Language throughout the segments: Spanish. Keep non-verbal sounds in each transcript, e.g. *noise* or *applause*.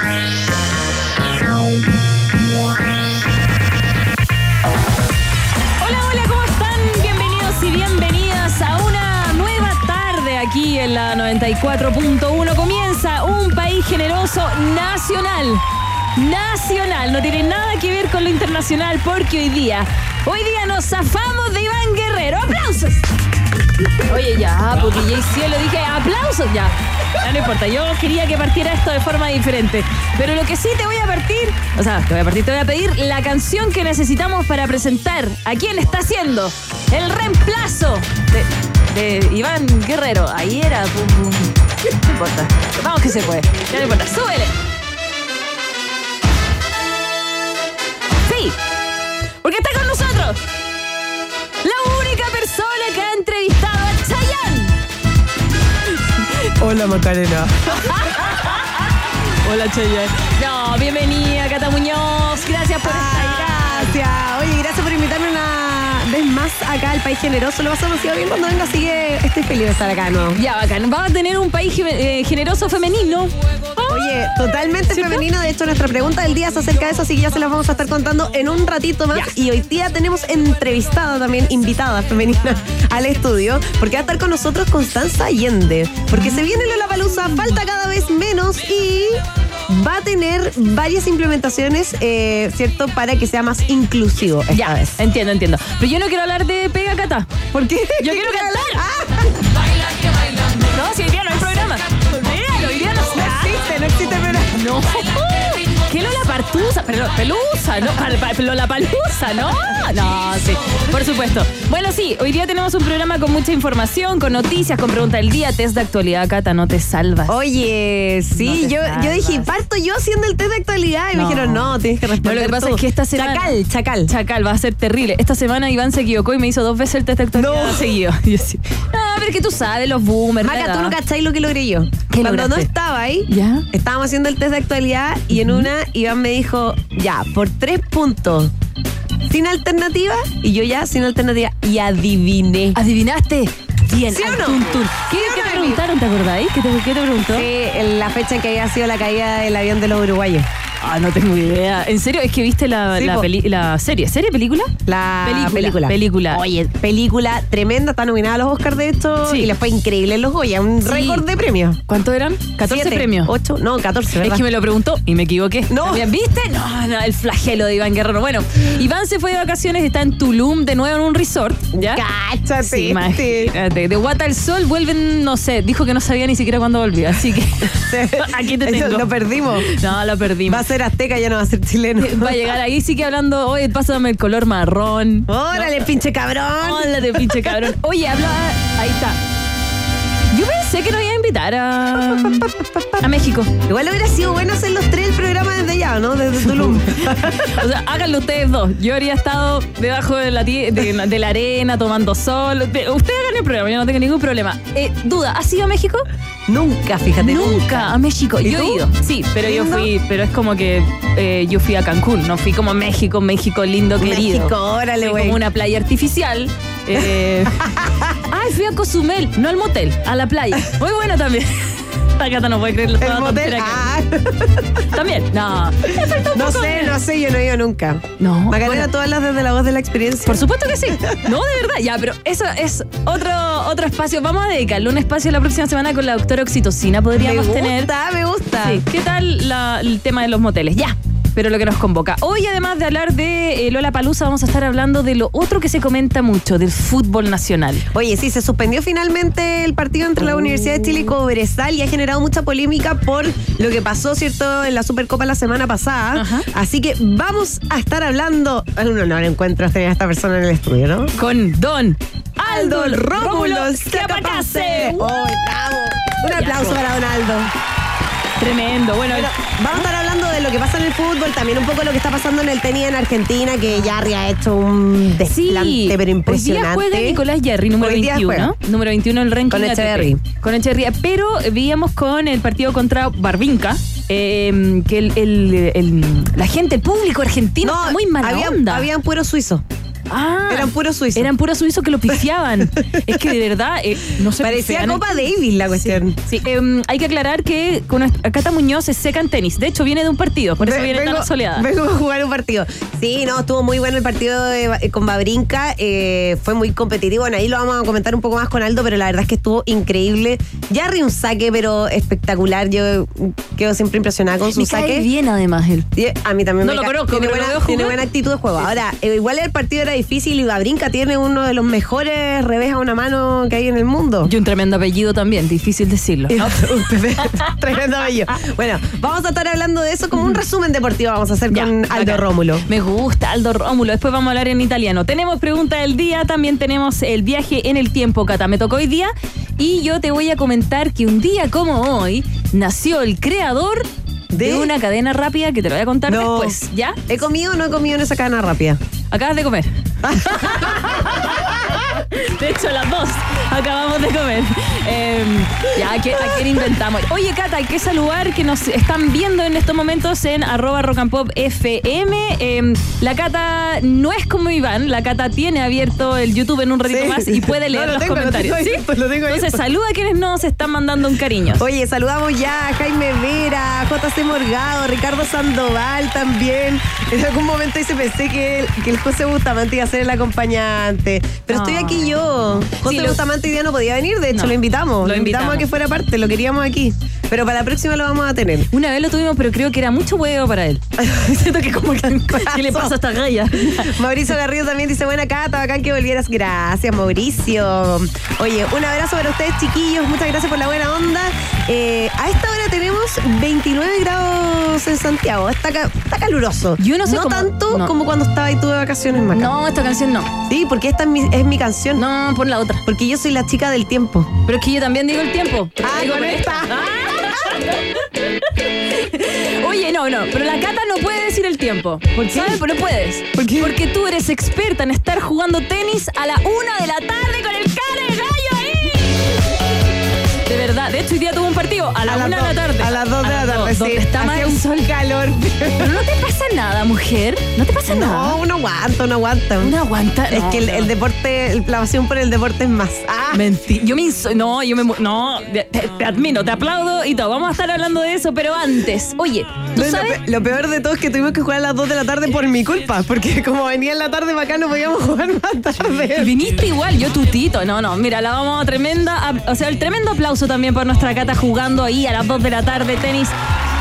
Hola, hola, ¿cómo están? Bienvenidos y bienvenidas a una nueva tarde aquí en la 94.1. Comienza un país generoso nacional. Nacional, no tiene nada que ver con lo internacional porque hoy día, hoy día nos zafamos de Iván Guerrero. ¡Aplausos! Oye, ya, porque ya Cielo dije aplausos ya. No importa, yo quería que partiera esto de forma diferente. Pero lo que sí te voy a partir, o sea, te voy a partir, te voy a pedir la canción que necesitamos para presentar a quién está haciendo el reemplazo de, Iván Guerrero. Ahí era, pum, pum. No importa. Vamos que se puede. No importa. Súbele. Sí, porque está con nosotros la única persona que Hola Macarena. *laughs* Hola Chayanne. No, bienvenida Cata Muñoz. Gracias por estar. Gracias. Oye, gracias por invitarme una vez más acá al País Generoso. Lo pasamos demasiado bien cuando venga, así que estoy feliz de estar acá, ¿no? Ya, bacán. Vamos a tener un país eh, generoso femenino. Oye, totalmente ¿Cierto? femenino. De hecho, nuestra pregunta del día es acerca de eso, así que ya se las vamos a estar contando en un ratito más. Y hoy día tenemos entrevistada también, invitada femenina *laughs* al estudio, porque va a estar con nosotros Constanza Allende. Porque se viene la palusa, falta cada vez menos y va a tener varias implementaciones, eh, ¿cierto? Para que sea más inclusivo esta Ya, vez. entiendo, entiendo. Pero yo no quiero hablar de pega Cata. ¿Por qué? Yo quiero *laughs* cantar. No, si hoy día no hay programa. Mira, hoy día no No existe, no existe programa. No. *laughs* ¿Qué Lola Partusa? Pero Pelusa, ¿no? Pal- pal- Lola Palusa, ¿no? No, sí. Por supuesto. Bueno, sí, hoy día tenemos un programa con mucha información, con noticias, con pregunta del día, test de actualidad, Cata, no te salvas. Oye, sí, yo, yo dije, parto yo haciendo el test de actualidad y No. me dijeron, no, tienes que No, responder. lo que pasa tú. es que esta semana. Chacal, chacal. Chacal, va a ser terrible. Esta semana Iván se equivocó y me hizo dos veces el test de actualidad No. seguido. Y *laughs* yo pero que tú sabes, los boomers. Maca, tú no cacháis lo que logré yo. ¿Qué Cuando no estaba ahí, ¿Ya? estábamos haciendo el test de actualidad y en una Iván me dijo, ya, por tres puntos, sin alternativa, y yo ya sin alternativa, y adiviné. ¿Adivinaste? Bien, ¿Sí o no? tun, tun. ¿Qué, ¿Sí o qué no, te preguntaron? ¿Te acordáis? ¿Qué te, qué te preguntó? Sí, en la fecha en que había sido la caída del avión de los uruguayos. Ah, no tengo idea. ¿En serio? ¿Es que viste la, Sí, la, po. peli- la serie? ¿Serie? ¿Película? La Película, película. película. Oye, película tremenda, está nominada a los Oscars de esto Sí. y le fue increíble en los Goya, un Sí. récord de premios. ¿Cuántos eran? 14 Siete, premios. Ocho, no, 14, ¿verdad? Es que me lo preguntó y me equivoqué. No. También, ¿Viste? No, no, el flagelo de Iván Guerrero. Bueno, Iván se fue de vacaciones, está en Tulum de nuevo en un resort. ¿Ya? Cáchate. Sí, este. imagínate. De Guata al Sol vuelven, no sé, dijo que no sabía ni siquiera cuándo volvía. Así que *laughs* *laughs* aquí te Eso tengo. Lo perdimos. No, lo perdimos. Va a ser azteca, ya no va a ser chileno. *laughs* Va a llegar ahí, sí que hablando, oye, pásame el color marrón. Órale, pinche cabrón. De pinche cabrón. Oye, habla. Ahí está. Pensé que nos iba a invitar a, a México. Igual hubiera sido bueno hacer los tres el programa desde allá, ¿no? Desde Tulum. *laughs* O sea, háganlo ustedes dos. Yo habría estado debajo de la, de, de la arena tomando sol. De- Ustedes hagan el programa, yo no tengo ningún problema. Eh, duda, ¿has ido a México? nunca, fíjate, Nunca a México. ¿Y Yo he ido. Sí, pero yo fui, pero es como que eh, yo fui a Cancún, no fui como México, México lindo, querido. México, órale, güey. como una playa artificial. Eh, *laughs* Ay, fui a Cozumel, no al motel, a la playa. Muy bueno también. *laughs* La Cata no puede creerlo. El motel. Ah, También. No. Me no sé, no sé, yo no he ido nunca. No. Macarena, bueno, tú hablas desde la voz de la experiencia. por supuesto que sí. No, de verdad. Ya, pero eso es otro, otro espacio. Vamos a dedicarle un espacio la próxima semana con la doctora Oxitocina. me Podríamos gusta, tener. me gusta. Sí. ¿Qué tal la- el tema de los moteles? Ya. Pero lo que nos convoca. Hoy, además de hablar de eh, Lola Palusa, vamos a estar hablando de lo otro que se comenta mucho, del fútbol nacional. Oye, sí, se suspendió finalmente el partido entre la Universidad de Chile y Cobresal y ha generado mucha polémica por lo que pasó, ¿cierto?, en la Supercopa la semana pasada. Ajá. Así que vamos a estar hablando. Es un honor encuentro tener a esta persona en el estudio, ¿no? Con Don Aldo Rómulo Scapacase. ¡Oh, bravo! Un aplauso para Don Aldo. Tremendo. Bueno, Bueno, vamos a estar hablando de lo que pasa en el fútbol, también un poco lo que está pasando en el tenis en Argentina, que Yarri ha hecho un desplante, Sí, pero Hoy día impresionante. juega Nicolás Jerry, número Hoy día 21. Número 21 en el ranking Con. Echeverry. Con Echeverría. Pero eh, veíamos con el partido contra Barbinca eh, que el, el- el- la gente, el público argentino está muy mala había, onda. habían puros suizos. Ah, eran puros suizos. Eran puros suizos que lo pifiaban. *laughs* es que de verdad, eh, no sé. Parecía Copa Davis la cuestión. Sí, em, hay que aclarar que con Cata Muñoz se seca en tenis. De hecho, viene de un partido, por eso viene tan soleada. Vengo a jugar un partido. Sí, no, estuvo muy bueno el partido de, con Babrinka. Eh, fue muy competitivo. Bueno, ahí lo vamos a comentar un poco más con Aldo, pero la verdad es que estuvo increíble. Ya un saque, pero espectacular. Yo quedo siempre impresionada con su saque. bien además él. a mí también no lo conozco, tiene, buena, tiene buena actitud de juego. Ahora, eh, igual el partido era difícil y Babrinka tiene uno de los mejores revés a una mano que hay en el mundo. Y un tremendo apellido también, difícil decirlo. *laughs* tremendo apellido. Bueno, vamos a estar hablando de eso como un resumen deportivo vamos a hacer con Aldo Rómulo. Me gusta Aldo Rómulo. Después vamos a hablar en italiano. Tenemos pregunta del día, también tenemos el viaje en el tiempo, Cata. Me tocó hoy día y yo te voy a comentar que un día como hoy nació el creador de, una cadena rápida que te lo voy a contar después, ¿ya? ¿He comido o no he comido en esa cadena rápida? Acabas de comer. *laughs* De hecho, las dos acabamos de comer. Em, ya, ¿a, quién inventamos? Oye, Cata, hay que saludar que nos están viendo en estos momentos en arroba rock and pop FM. Em, la Cata no es como Iván, la Cata tiene abierto el YouTube en un ratito más y puede leer los comentarios. Entonces, saluda a quienes nos están mandando un cariño. Oye, saludamos ya a Jaime Vera, JC Morgado, Ricardo Sandoval también. En algún momento se pensé que el, que el José Bustamante iba a ser el acompañante. Pero estoy aquí yo. José Bustamante hoy día no podía venir, de hecho lo invitamos. Lo invitamos a que fuera parte, lo queríamos aquí. Pero para la próxima lo vamos a tener. Una vez lo tuvimos, pero creo que era mucho huevo para él. *laughs* Siento que como que ¿qué le *laughs* pasa a esta galla? *laughs* Mauricio Garrido también dice, buena Cata, bacán que volvieras. Gracias, Mauricio. Oye, un abrazo para ustedes, chiquillos. Muchas gracias por la buena onda. Eh, a esta hora tenemos 29 grados en Santiago. Está, está caluroso. Yo no sé No tanto como cuando estaba ahí tú de vacaciones, Maca. No, esta canción no. Sí, porque esta es mi, es mi canción. No, pon la otra. Porque yo soy la chica del tiempo. Pero es que yo también digo el tiempo. Ah, digo con esta. *laughs* Oye, no, no, pero la Cata no puede decir el tiempo. ¿Por qué? ¿Sabes? Pero no puedes. ¿Por qué? Porque tú eres experta en estar jugando tenis a la una de la tarde con el De hecho hoy día tuvo un partido a la una de la tarde. A las dos de la tarde, sí. está más un sol calor. Pero no te pasa nada, mujer. No te pasa nada. No, uno aguanta, uno aguanta. Uno aguanta. Es que el, deporte, la pasión por el deporte es más. Ah. Mentira. Yo me no, yo me no, te, admiro, te aplaudo y todo. Vamos a estar hablando de eso, pero antes. Oye, ¿tú sabes? Lo, peor de todo es que tuvimos que jugar a las 2 de la tarde por mi culpa, porque como venía en la tarde para acá no podíamos jugar más tarde. Viniste igual, yo tutito. No, no, mira, la vamos a tremenda, o sea, el tremendo aplauso también por nuestra cata jugando ahí a las 2 de la tarde tenis.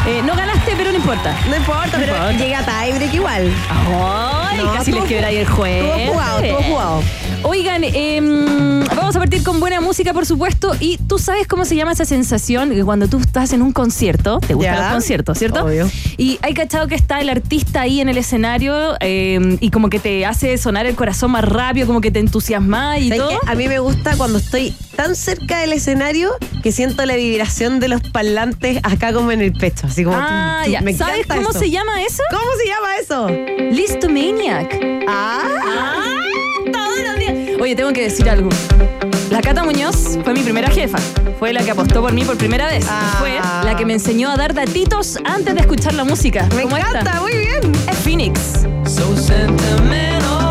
Eh, no ganaste, pero no importa. No importa, pero llega tiebreak igual. Ay, casi les quebra ahí el juego. Todo jugado, todo jugado. Oigan, em, vamos a partir con buena música, por supuesto. Y tú sabes cómo se llama esa sensación que cuando tú estás en un concierto, te gustan los conciertos, ¿cierto? Obvio. Y hay cachado que está el artista ahí en el escenario em, y como que te hace sonar el corazón más rápido, como que te entusiasma y todo. A mí me gusta cuando estoy tan cerca del escenario que siento la vibración de los parlantes acá como en el pecho. Así como. Ah, ya. ¿Sabes cómo se llama eso? ¿Cómo se llama eso? Listomaniac. Ah. ah. Oye, tengo que decir algo. La Cata Muñoz fue mi primera jefa. Fue la que apostó por mí por primera vez. Ah. Fue la que me enseñó a dar datitos antes de escuchar la música. Me encanta, muy bien. Es Phoenix. So sentimental,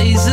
bodies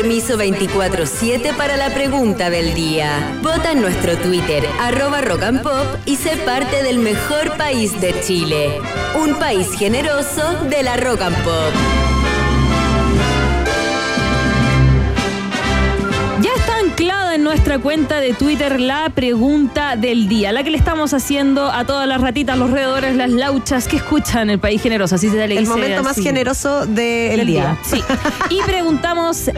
permiso 24-7 para la pregunta del día. Vota en nuestro Twitter, arroba rock and pop, y sé parte del mejor país de Chile. Un país generoso de la rock and pop. Ya está anclada en nuestra cuenta de Twitter la pregunta del día, la que le estamos haciendo a todas las ratitas, los roedores, las lauchas que escuchan el país generoso. Así se le El dice momento más generoso del del día. Sí. *laughs* Y preguntamos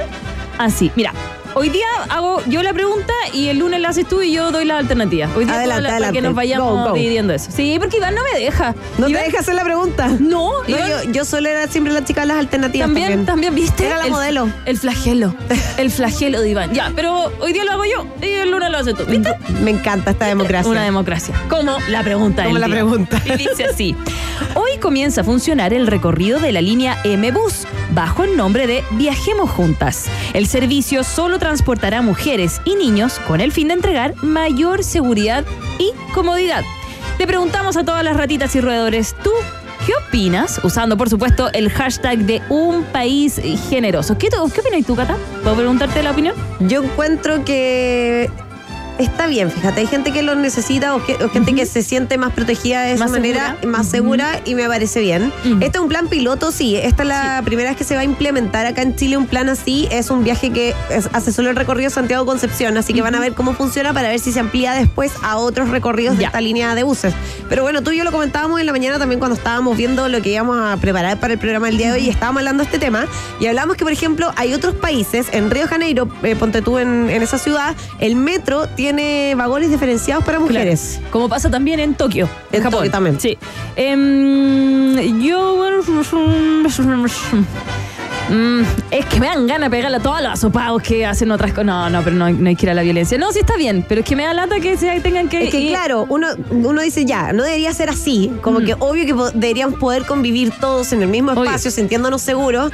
así, mira. Hoy día hago yo la pregunta y el lunes la haces tú y yo doy la alternativa. Hoy día Adelante, la- para que nos vayamos Go, go. dividiendo eso. Sí, porque Iván no me deja. No te Iván- dejas hacer la pregunta. No, No, Iván- yo, yo solo era siempre la chica de las alternativas. También, también, ¿viste? Era la el, modelo. El flagelo. *laughs* El flagelo de Iván. Ya, pero hoy día lo hago yo y el lunes lo haces tú. ¿Viste? Me encanta esta democracia. Una democracia. Como la pregunta Como la día. pregunta. Y dice así. Hoy comienza a funcionar el recorrido de la línea M-Bus bajo el nombre de Viajemos Juntas. El servicio solo transportará mujeres y niños con el fin de entregar mayor seguridad y comodidad. Le preguntamos a todas las ratitas y roedores, ¿tú qué opinas? Usando, por supuesto, el hashtag de un país generoso. ¿Qué, qué opinas tú, Cata? ¿Puedo preguntarte la opinión? Yo encuentro que está bien, fíjate, hay gente que lo necesita o, que- o gente que se siente más protegida de esa Más manera, segura. más segura y me parece bien. Este es un plan piloto, sí, esta es la primera vez que se va a implementar acá en Chile un plan así, es un viaje que es- hace solo el recorrido Santiago-Concepción, así que van a ver cómo funciona para ver si se amplía después a otros recorridos de esta línea de buses. Pero bueno, tú y yo lo comentábamos en la mañana también cuando estábamos viendo lo que íbamos a preparar para el programa del día de hoy y estábamos hablando de este tema y hablamos que, por ejemplo, hay otros países, en Río de Janeiro, eh, ponte tú en, en esa ciudad, el metro tiene vagones diferenciados para mujeres. Claro. Como pasa también en Tokio, en, En Japón. Tokio también. Sí. Em, yo. Mm, es que me dan ganas de pegarle a todos los asopados que hacen otras cosas. No, no, pero no, hay- no hay que ir a la violencia. No, sí está bien, pero es que me da lata que se tengan que. Es que ir- claro, uno, uno dice ya, no debería ser así, como Mm. que obvio que deberíamos poder convivir todos en el mismo Obvio. espacio, sintiéndonos seguros,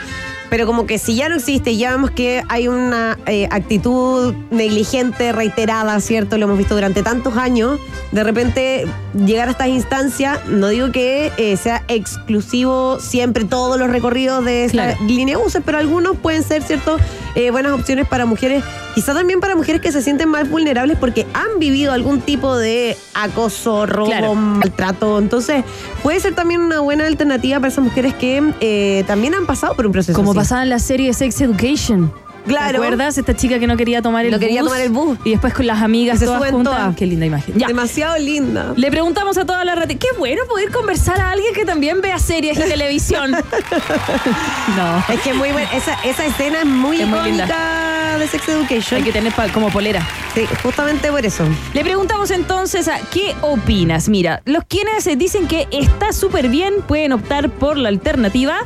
pero como que si ya no existe ya vemos que hay una eh, actitud negligente, reiterada, ¿cierto? Lo hemos visto durante tantos años, de repente llegar a estas instancias, no digo que eh, sea exclusivo siempre todos los recorridos de esta Claro. línea de buses, pero algunos pueden ser, ¿cierto? Eh, buenas opciones para mujeres, quizá también para mujeres que se sienten más vulnerables porque han vivido algún tipo de acoso, robo, Claro. maltrato. Entonces, puede ser también una buena alternativa para esas mujeres que eh, también han pasado por un proceso Como así. pasaba en la serie Sex Education. Claro. ¿Te acuerdas? Esta chica que no quería tomar el No bus. quería tomar el bus. Y después con las amigas se todas suben juntas. todas. Qué linda imagen. Ya. Demasiado linda. Le preguntamos a todas las ratitas. Qué bueno poder conversar a alguien que también vea series y *laughs* televisión. no. Es que muy buena. Esa, esa escena es muy Es muy linda. de Sex Education. Hay que tener como polera. Sí, justamente por eso. Le preguntamos entonces a qué opinas. Mira, los quienes dicen que está súper bien pueden optar por la alternativa.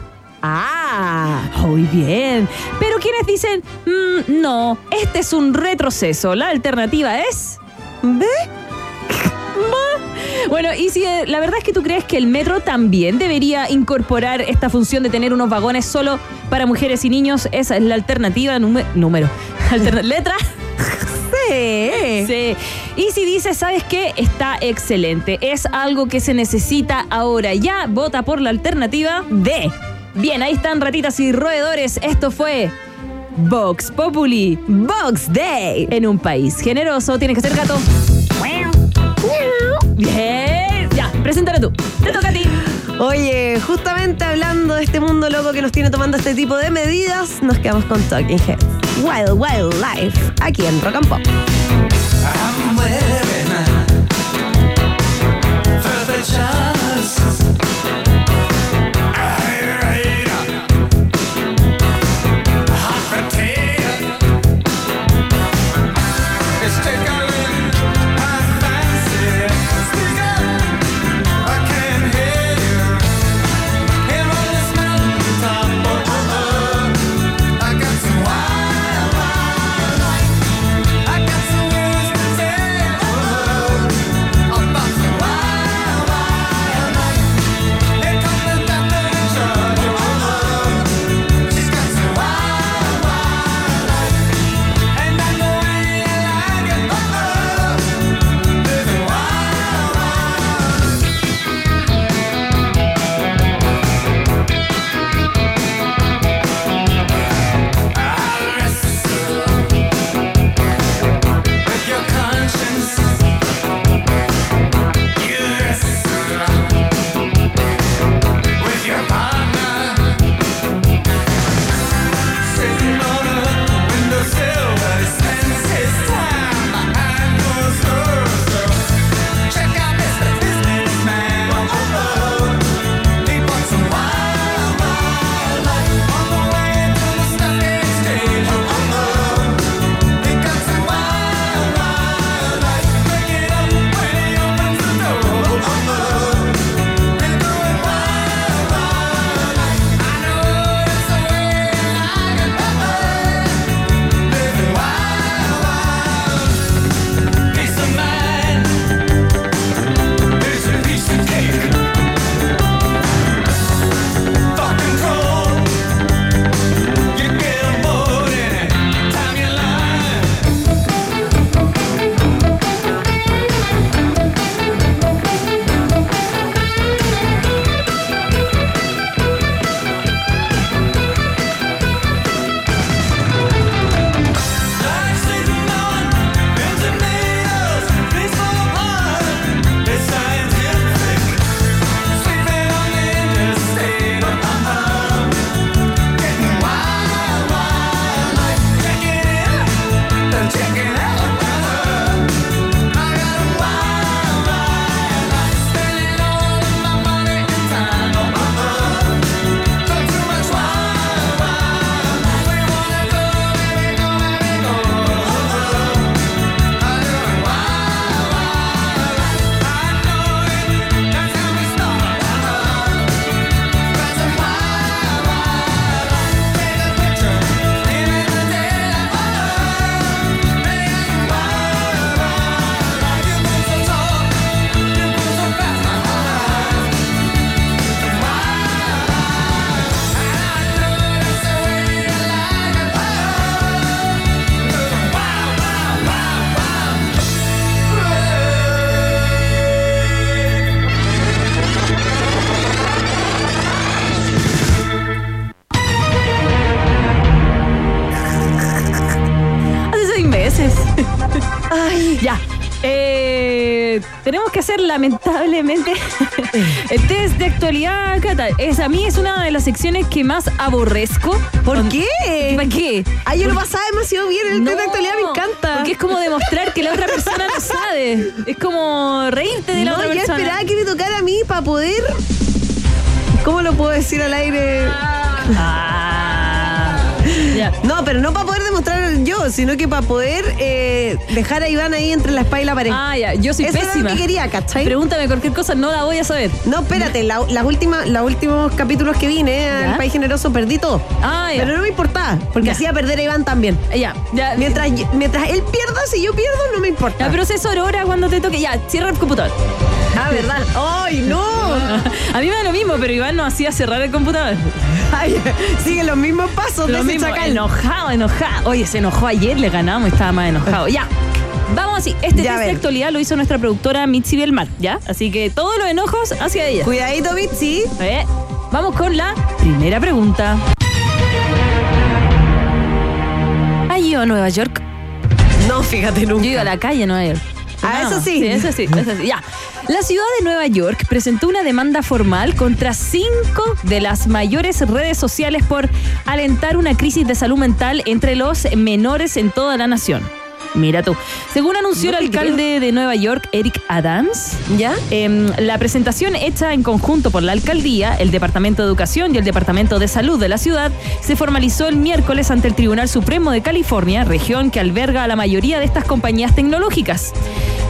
Ah, muy bien. Pero quienes dicen, "Mm, no, este es un retroceso. La alternativa es. ¿Ve? *laughs* Bueno, y si eh, la verdad es que tú crees que el metro también debería incorporar esta función de tener unos vagones solo para mujeres y niños, esa es la alternativa número. *laughs* Alterna- letra. *laughs* Sí. Sí. Y si dices, ¿sabes qué? Está excelente. Es algo que se necesita ahora. Ya vota por la alternativa D. Bien, ahí están ratitas y roedores. Esto fue Vox Populi. Box Day. En un país generoso tienes que ser gato. Bien. Ya, preséntalo tú. Te toca a ti. Oye, justamente hablando de este mundo loco que nos tiene tomando este tipo de medidas, nos quedamos con Talking Heads. Wild Wild Life, aquí en Rock and Pop. I'm las secciones que más aborrezco. ¿Por Con- qué? ¿Para qué? Ay, yo lo pasaba demasiado bien. El test de No, actualidad me encanta. Porque es como demostrar que la otra persona no sabe. Es como reírte de la no, otra yo persona. esperaba que me tocara a mí para poder. ¿Cómo lo puedo decir al aire? Ah. Ya. No, pero no para poder demostrar yo, sino que para poder eh, dejar a Iván ahí entre la espalda y la pared. Ah, ya. Yo soy Eso era pésima. lo que quería, ¿cachai? Pregúntame cualquier cosa, no la voy a saber. No, espérate, la- las últimas, los últimos capítulos que vine al País Generoso perdí todo. Ah, ya. Pero no me importaba, porque Ya. hacía perder a Iván también. Ya, ya. Mientras, mientras él pierda, si yo pierdo, no me importa. Ya, proceso Aurora cuando te toque. Ya, cierra el computador. Ah, ¿verdad? ¡Ay, no! *laughs* A mí me da lo mismo, pero Iván no hacía cerrar el computador. Ay, siguen los mismos pasos de Lo ese mismo, chacal. enojado, enojado. Oye, se enojó ayer, le ganamos y estaba más enojado. Ya. Vamos así. Este Ya, test de ver. actualidad lo hizo nuestra productora Mitzi Belmar, ¿ya? Así que todos los enojos hacia ella. Cuidadito, Mitzi. Eh, Vamos con la primera pregunta. ¿Has ido a Nueva York? No, fíjate nunca. Yo he ido a la calle en Nueva York. Ah, eso más. sí. eso sí, eso sí. Ya. La ciudad de Nueva York presentó una demanda formal contra cinco de las mayores redes sociales por alentar una crisis de salud mental entre los menores en toda la nación. Mira tú. Según anunció No el alcalde de Nueva York, Eric Adams, ¿Ya? Em, la presentación hecha en conjunto por la alcaldía, el Departamento de Educación y el Departamento de Salud de la ciudad se formalizó el miércoles ante el Tribunal Supremo de California, región que alberga a la mayoría de estas compañías tecnológicas.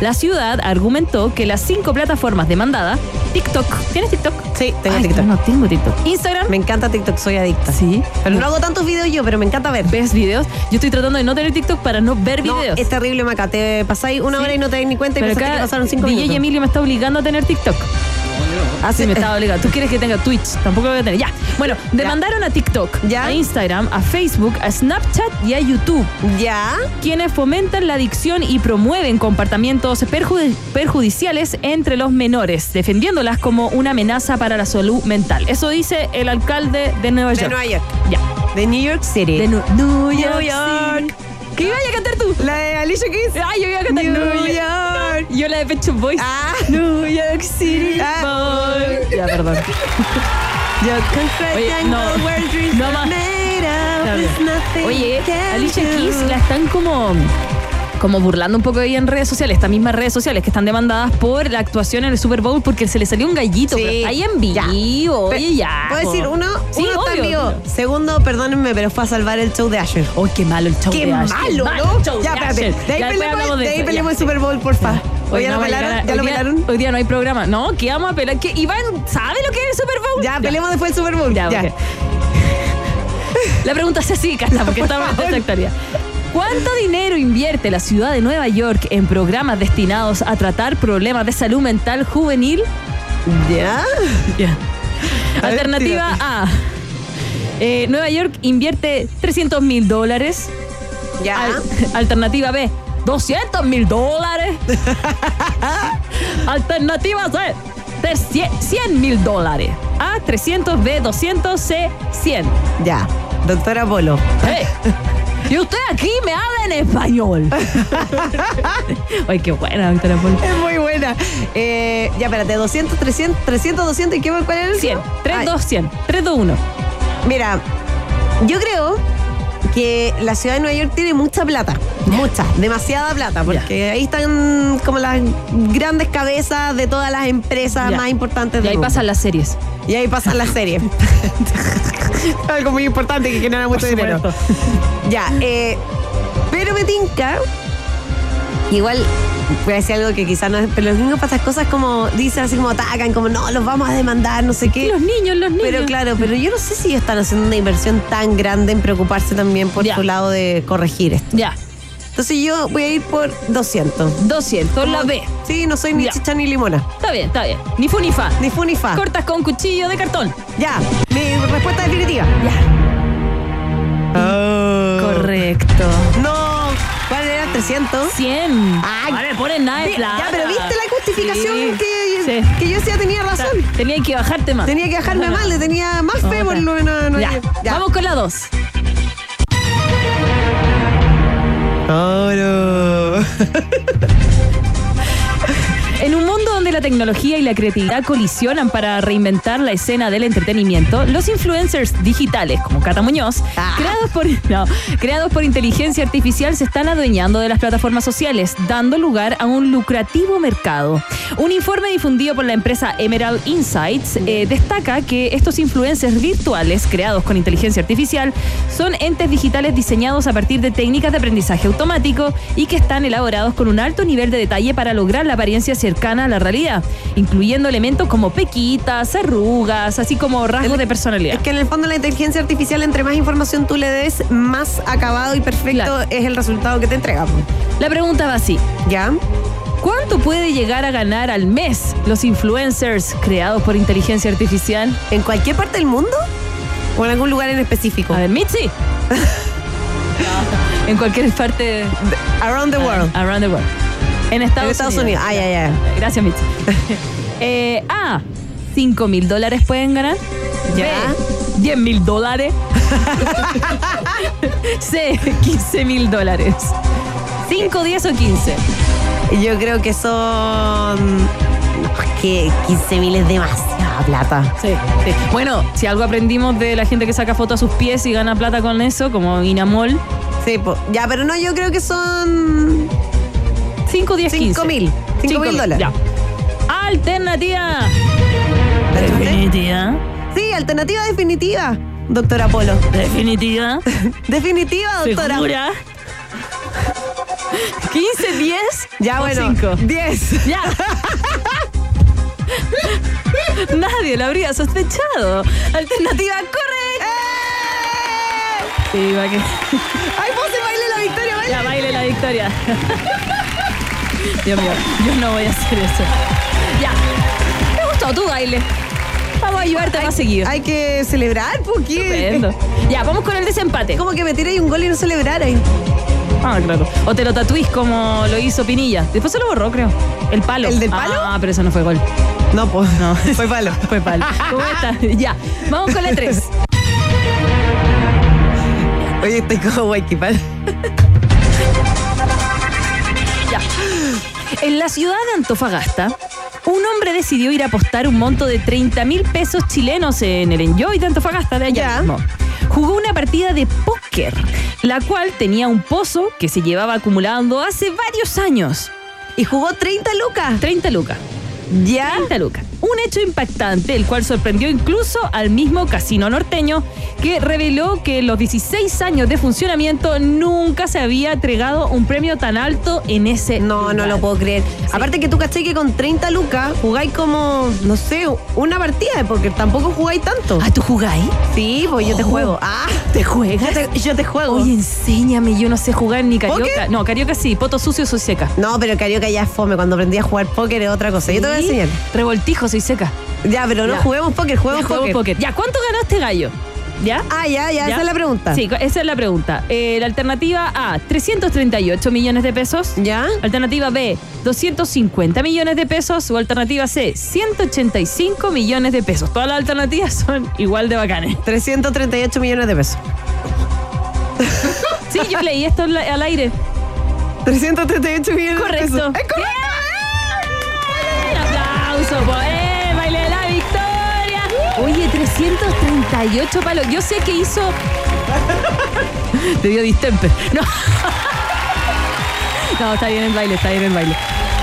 La ciudad argumentó que las cinco plataformas demandadas, TikTok, ¿tienes TikTok? Sí, tengo Ay, TikTok. No tengo TikTok. Instagram, Me encanta TikTok, soy adicta. sí. Pero no hago tantos videos yo, pero me encanta ver. ¿Ves videos? Yo estoy tratando de no tener TikTok para no ver No, videos. es terrible, Maca. Te pasáis una Sí. hora y no te das ni cuenta y Pero acá que pasaron cinco DJ minutos. Emilio me está obligando a tener TikTok. Ah, Sí, me estaba obligando. Tú quieres que tenga Twitch, tampoco lo voy a tener. Ya. Bueno, demandaron a TikTok, Ya. a Instagram, a Facebook, a Snapchat y a YouTube, ¿Ya? quienes fomentan la adicción y promueven comportamientos perju- perjudiciales entre los menores, defendiéndolas como una amenaza para la salud mental. Eso dice el alcalde de Nueva York. De Nueva York. Ya. De New York City. De New York. New York. City. ¿Qué iba a cantar tú? La de Alicia Keys. Ay, yo iba a cantar New New York. Yo la de Pecho Boys. Ah. New York City Ah. Boy. Ya, perdón. *laughs* Yo Oye, no. No más. Oye, Alicia. Keys la están como como burlando un poco ahí en redes sociales, estas mismas redes sociales que están demandadas por la actuación en el Super Bowl porque se le salió un gallito. Sí. pero ahí en vivo, oye, ya. Puedo decir, uno, Sí, uno está en vivo. obvio. Segundo, perdónenme, pero fue a salvar el show de Asher. ¡Ay, qué malo el show ¡Qué de Asher! malo, Qué ¿no? el show Ya, de espérate. De ahí hablamos de ahí eso, peleemos ya. el Super Bowl, porfa. Hoy Hoy ya no lo pelaron. a- ¿Ya lo hoy día- pelaron? Hoy día no hay programa. No, que vamos a pelar. Iván sabe lo que es el Super Bowl? Ya, peleemos después del Super Bowl. Ya, Ya. ok. *laughs* La pregunta es así, Carla, porque Por estamos en esta actualidad. ¿Cuánto dinero invierte la ciudad de Nueva York en programas destinados a tratar problemas de salud mental juvenil? ¿Ya? A ver, Alternativa. A. Eh, Nueva York invierte 300 mil dólares. Ya. Al- alternativa B. 200 mil dólares. *laughs* alternativa C. 100 mil dólares. A. 300. B. 200. C. 100. Ya. Doctora Polo. Hey, *laughs* Y usted aquí me habla en español. *laughs* Ay, qué buena, doctora Polo. Es muy buena. Eh, ya, espérate, 200, 300, 300, 200 y qué cuál era el 100. último? 3, Ay, 2, 100. 3, 2, 1. Mira, yo creo que la ciudad de Nueva York tiene mucha plata. Mucha, demasiada plata, porque ahí están como las grandes cabezas de todas las empresas más importantes Y del ahí mundo. pasan las series. Y ahí pasan las series. *laughs* Algo muy importante que genera mucho dinero. Ya, eh, pero me tinca. Igual, voy a decir algo que quizás no es. Pero los niños para estas cosas como dicen así como atacan, como no, los vamos a demandar, no sé qué. Los niños, los niños. Pero claro, pero yo no sé si ellos están haciendo una inversión tan grande en preocuparse también por su lado de corregir esto. Ya. Entonces yo voy a ir por 200. 200, la B. Sí, no soy ni Ya. chicha ni limona. Está bien, está bien. Ni fu ni fa. Ni fu ni fa. Cortas con cuchillo de cartón. Ya, mi respuesta definitiva. Ya. Correcto. No. 300. 100. Ay. a ver, ponen nada de plata. Ya, pero viste la justificación Sí, que, sí. que yo decía tenía razón. Tenía que bajarte más. Tenía que dejarme Ajá. mal, le tenía más fe por lo menos. Ya. Ya. Vamos con la 2. Oro. *laughs* La tecnología y la creatividad colisionan para reinventar la escena del entretenimiento, los influencers digitales, como Cata Muñoz, Ah. creados, por, *laughs* no, creados por inteligencia artificial, se están adueñando de las plataformas sociales, dando lugar a un lucrativo mercado. Un informe difundido por la empresa Emerald Insights eh, destaca que estos influencers virtuales, creados con inteligencia artificial, son entes digitales diseñados a partir de técnicas de aprendizaje automático y que están elaborados con un alto nivel de detalle para lograr la apariencia cercana a la realidad, incluyendo elementos como pequitas, arrugas, así como rasgos de personalidad. Es que en el fondo la inteligencia artificial, entre más información tú le des, más acabado y perfecto Claro. es el resultado que te entrega. La pregunta va así. ¿Ya? ¿Cuánto puede llegar a ganar al mes los influencers creados por inteligencia artificial? ¿En cualquier parte del mundo? ¿O en algún lugar en específico? A ver, Mitzi. *laughs* en cualquier parte. Around the world. Around the world. En Estados, En Estados Unidos. Ah, ya, ya. Gracias, Mitzi. *laughs* eh, A. 5 mil dólares pueden ganar. Ya. B. 10 mil dólares. *laughs* C. 15 mil dólares. 5, 10 o 15. Yo creo que son. Que 15 mil es demasiada plata. Sí, sí. Bueno, si algo aprendimos de la gente que saca fotos a sus pies y gana plata con eso, como Inamol, Sí, po. ya, pero no, yo creo que son 5, 10, 15. 5 mil. 5 mil dólares. Ya. Alternativa. ¿Definitiva? Sí, alternativa definitiva, doctora Polo. Definitiva. *laughs* Definitiva, doctora. ¿Segura? 15, 10. Ya, o bueno. 5. 10. Ya. *laughs* Nadie lo habría sospechado. Alternativa correcta. Sí, va que. ¡Ay, vos se baile la victoria, baile! Ya baile la victoria. *laughs* Dios mío, yo no voy a hacer eso. Ya. Me gustó tu baile. Vamos a ayudarte a seguir. Hay que celebrar, ¿por qué? Estupendo. Ya, vamos con el desempate. Como que me tiré un gol y no celebrar ahí. Ah, claro. O te lo tatuís como lo hizo Pinilla. Después se lo borró, creo. El palo. ¿El del palo? Ah, pero eso no fue gol. No, pues. No. *laughs* Fue palo. *laughs* Fue palo. ¿Cómo está? *laughs* Ya. Vamos con la 3. Oye, estoy como Waikipal. En la ciudad de Antofagasta, un hombre decidió ir a apostar un monto de 30 mil pesos chilenos en el Enjoy de Antofagasta de allá Ya. mismo. Jugó una partida de póker, la cual tenía un pozo que se llevaba acumulando hace varios años. Y jugó 30 lucas. 30 lucas. ¿Ya? 30 lucas. Un hecho impactante, el cual sorprendió incluso al mismo casino norteño, que reveló que en los 16 años de funcionamiento nunca se había entregado un premio tan alto en ese No, no lo puedo creer. Aparte que tú caché que con 30 lucas jugáis como, no sé, una partida de póker. Tampoco jugáis tanto. Ah, ¿tú jugáis? Sí, pues yo te Oh. juego. Ah, ¿Te juegas? yo te, yo te juego. Oye, enséñame, yo no sé jugar ni carioca. ¿Póker? No, carioca sí, poto sucio soy seca. No, pero carioca ya es fome. Cuando aprendí a jugar póker es otra cosa. Yo te voy a enseñar. Revoltijo soy seca. Ya, pero no Ya. juguemos póker, juguemos Juego póker. póker. Ya, ¿cuánto ganó este gallo? ¿Ya? Ah, ya, ya, esa es la pregunta. Sí, esa es la pregunta. Eh, la alternativa A, 338 millones de pesos. ¿Ya? Alternativa B, 250 millones de pesos. O alternativa C, 185 millones de pesos. Todas las alternativas *laughs* son igual de bacanes. 338 millones de pesos. Sí, yo leí esto al al aire. 338 millones Correcto. de pesos. ¡Es correcto! Oye, 338 palos. Yo sé que hizo. *laughs* Te dio distemper. No. *laughs* No, está bien el baile, está bien el baile.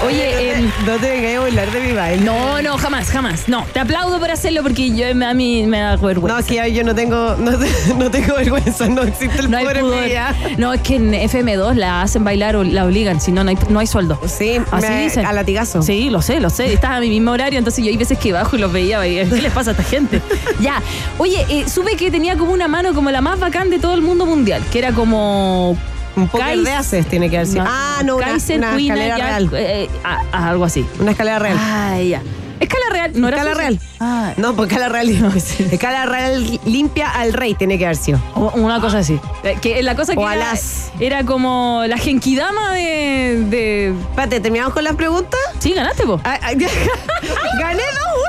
Oye, *laughs* em, No te vengas a burlar de mi baile. no, no, jamás, jamás. No, te aplaudo por hacerlo porque yo, a mí me da vergüenza. No, es que yo no tengo, no, te- *laughs* no tengo vergüenza, no existe el No poder. No, es que en FM2 la hacen bailar o la obligan, si no, no hay, no hay sueldo. Sí, Así me- dicen. a latigazo. Sí, lo sé, lo sé. Estás a mi mismo horario, entonces yo hay veces que bajo y los veía. veía, ¿Qué les pasa a esta gente? *laughs* ya. Oye, eh, supe que tenía como una mano como la más bacán de todo el mundo mundial, que era como. Un póker Kais- de haces tiene que haber sido. ah, no, una, Kaiser, una Queen, escalera ya, real. eh, ah, ah, algo así. Una escalera real. Ay, ya. Escala real, no era escala real. Ah, No, pues escala real. *laughs* Escala real limpia al rey tiene que haber sido. o- Una cosa así. Eh, Que la cosa que O era, era como la genkidama de, de. Espérate, ¿terminamos con las preguntas? Sí, ganaste, vos. Ah, ah, *laughs* gané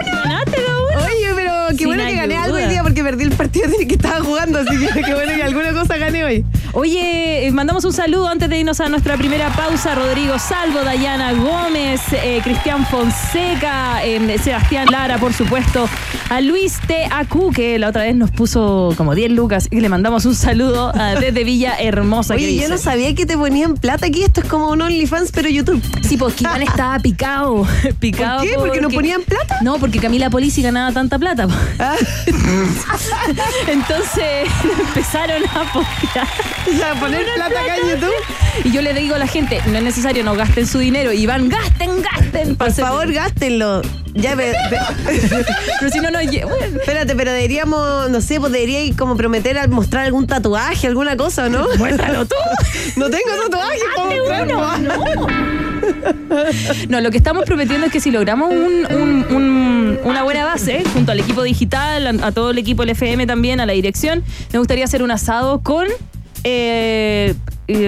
2-1. Ganaste, dos, uno. Oye, pero qué Sin bueno que gané algo hoy día porque perdí el partido que estaba jugando, así que qué bueno que alguna cosa gané hoy. Oye, eh, mandamos un saludo antes de irnos a nuestra primera pausa. Rodrigo Salvo, Dayana Gómez, eh, Cristian Fonseca, eh, Sebastián Lara, por supuesto, a Luis T.A.Q., que la otra vez nos puso como 10 lucas y le mandamos un saludo desde Villa Hermosa. Oye, yo dice, no sabía que te ponían plata aquí. Esto es como un OnlyFans, pero YouTube. Sí, pues que Iván estaba picado. picado *laughs* ¿Por qué? ¿Porque no ponían plata? No, porque Camila Polisi ganaba tanta plata. po. Ah, *laughs* Entonces *laughs* empezaron a apoyar. *laughs* ya, poner plata acá en YouTube. Y yo le digo a la gente, no es necesario, no gasten su dinero. Iván, gasten, gasten. Por favor, gástenlo. Ya, ve- *laughs* Pero si no, no... lle- bueno. espérate, pero deberíamos, no sé, pues debería como prometer al mostrar algún tatuaje, alguna cosa, ¿o ¿no? *laughs* Muéstralo tú. No tengo tatuaje. para uno, no. No, lo que estamos prometiendo es que si logramos un- un- un- una buena base, junto al equipo digital, a, a todo el equipo del FM también, a la dirección, me gustaría hacer un asado con eh,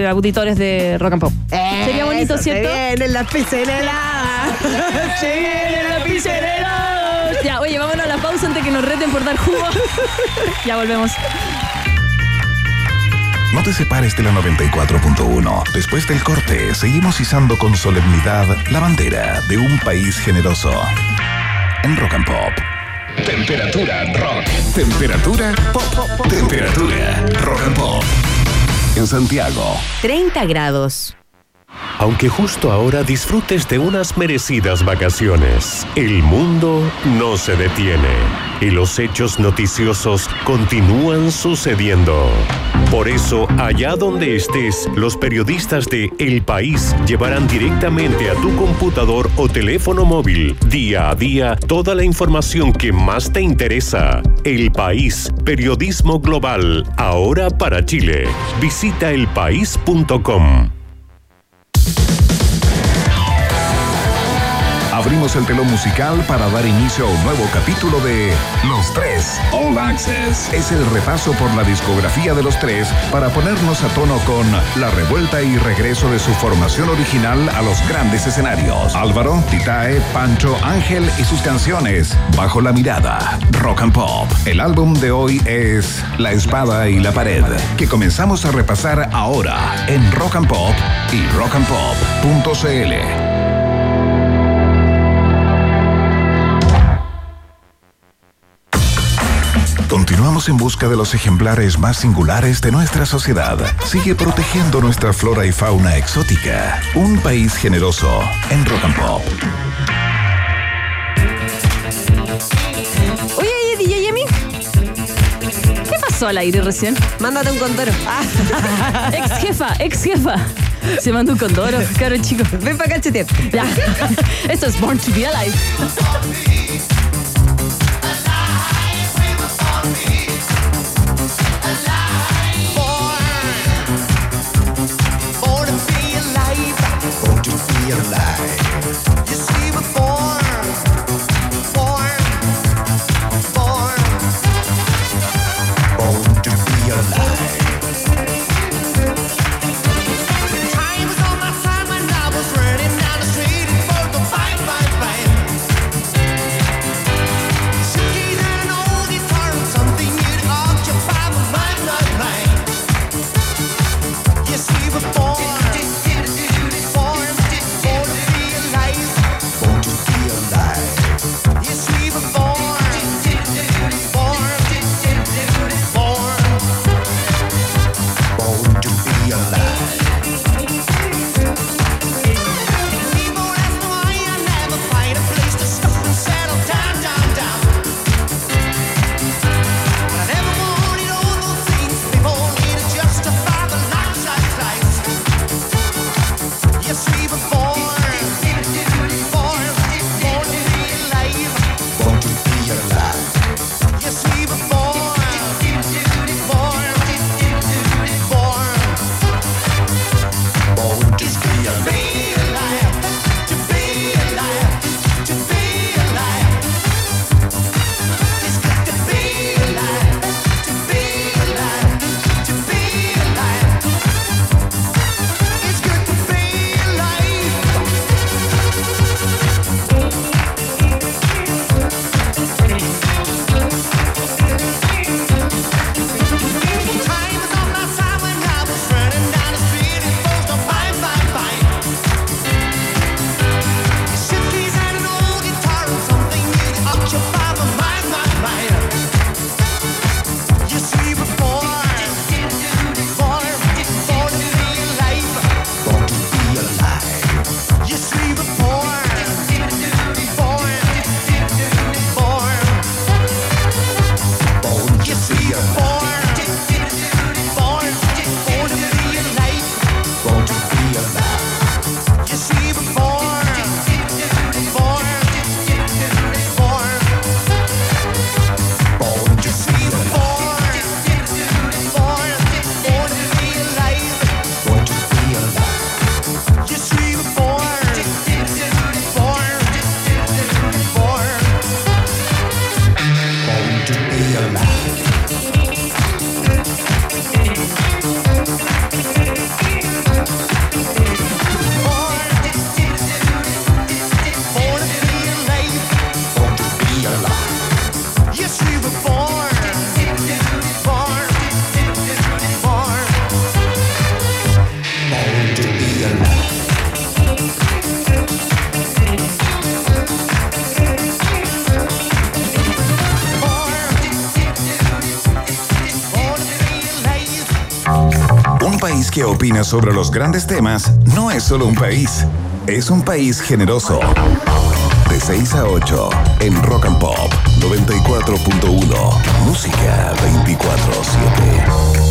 auditores de Rock and Pop. Sería bonito, Eso, ¿cierto? *laughs* Se vienen las *laughs* pinceladas. Se vienen las pinceladas. Ya, oye, vámonos a la pausa antes que nos reten por dar jugo. *laughs* ya volvemos. No te separes de la 94.1. Después del corte, seguimos izando con solemnidad la bandera de un país generoso. En Rock and Pop. Temperatura rock. Temperatura pop. pop, pop. Temperatura rock and pop. En Santiago. 30 grados. Aunque justo ahora disfrutes de unas merecidas vacaciones, el mundo no se detiene y los hechos noticiosos continúan sucediendo. Por eso, allá donde estés, los periodistas de El País llevarán directamente a tu computador o teléfono móvil, día a día, toda la información que más te interesa. El País, periodismo global, ahora para Chile. Visita elpaís.com. Abrimos el telón musical para dar inicio a un nuevo capítulo de Los Tres All Access. Es el repaso por la discografía de los tres para ponernos a tono con la revuelta y regreso de su formación original a los grandes escenarios. Álvaro, Titae, Pancho, Ángel y sus canciones. Bajo la mirada, Rock and Pop. El álbum de hoy es La Espada y la Pared, que comenzamos a repasar ahora en Rock and Pop y rockandpop.cl. Continuamos en busca de los ejemplares más singulares de nuestra sociedad. Sigue protegiendo nuestra flora y fauna exótica. Un país generoso en Rock and Pop. Oye, oye, DJ Yemi. ¿Qué pasó al aire recién? Mándate un condoro. Ah, *laughs* Ex jefa, ex jefa. Se mandó un condoro, caro chico. ven para acá. *laughs* Esto es Born to be Alive. Opina sobre los grandes temas no es solo un país, es un país generoso. De 6 a 8 en Rock and Pop 94.1. Música 24-7.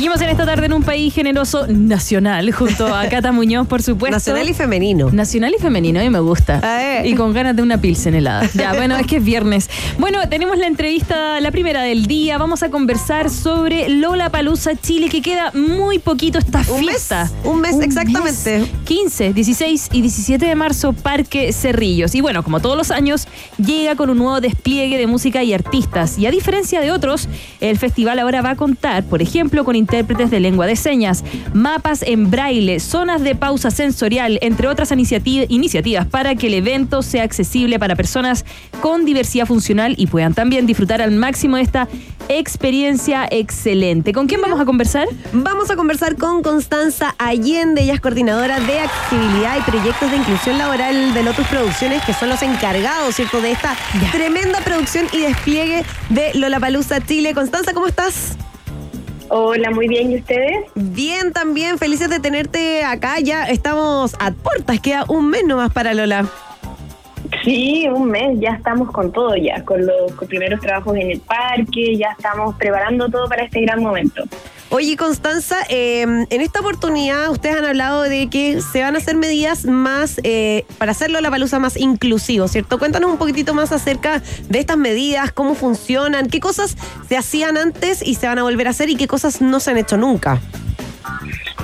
Seguimos en esta tarde en un país generoso nacional, junto a *laughs* Cata Muñoz, por supuesto. Nacional y femenino. Nacional y femenino, a mí me gusta. Ah, eh. Y con ganas de una pilsen helada. Ya, *laughs* bueno, es que es viernes. Bueno, tenemos la entrevista, la primera del día. Vamos a conversar sobre Lola Palusa Chile, que queda muy poquito esta Un mes, fiesta. un mes exactamente. mes. 15, 16 y 17 de marzo, Parque Cerrillos. Y bueno, como todos los años, llega con un nuevo despliegue de música y artistas. Y a diferencia de otros, el festival ahora va a contar, por ejemplo, con intérpretes de lengua de señas, mapas en braille, zonas de pausa sensorial, entre otras iniciati- iniciativas para que el evento sea accesible para personas con diversidad funcional y puedan también disfrutar al máximo de esta experiencia excelente. ¿Con quién vamos a conversar? Vamos a conversar con Constanza Allende, ella es coordinadora de accesibilidad y proyectos de inclusión laboral de Lotus Producciones, que son los encargados, ¿cierto?, de esta Ya. tremenda producción y despliegue de Lollapalooza Chile. Constanza, ¿cómo estás? Hola, muy bien. ¿Y ustedes? Bien, también, felices de tenerte acá. Ya estamos a puertas, queda un mes nomás para Lola. Sí, un mes. Ya estamos con todo ya, con los primeros trabajos en el parque. Ya estamos preparando todo para este gran momento. Oye, Constanza, eh, en esta oportunidad ustedes han hablado de que se van a hacer medidas más eh, para hacerlo la palusa más inclusivo, ¿cierto? Cuéntanos un poquitito más acerca de estas medidas, cómo funcionan, qué cosas se hacían antes y se van a volver a hacer y qué cosas no se han hecho nunca.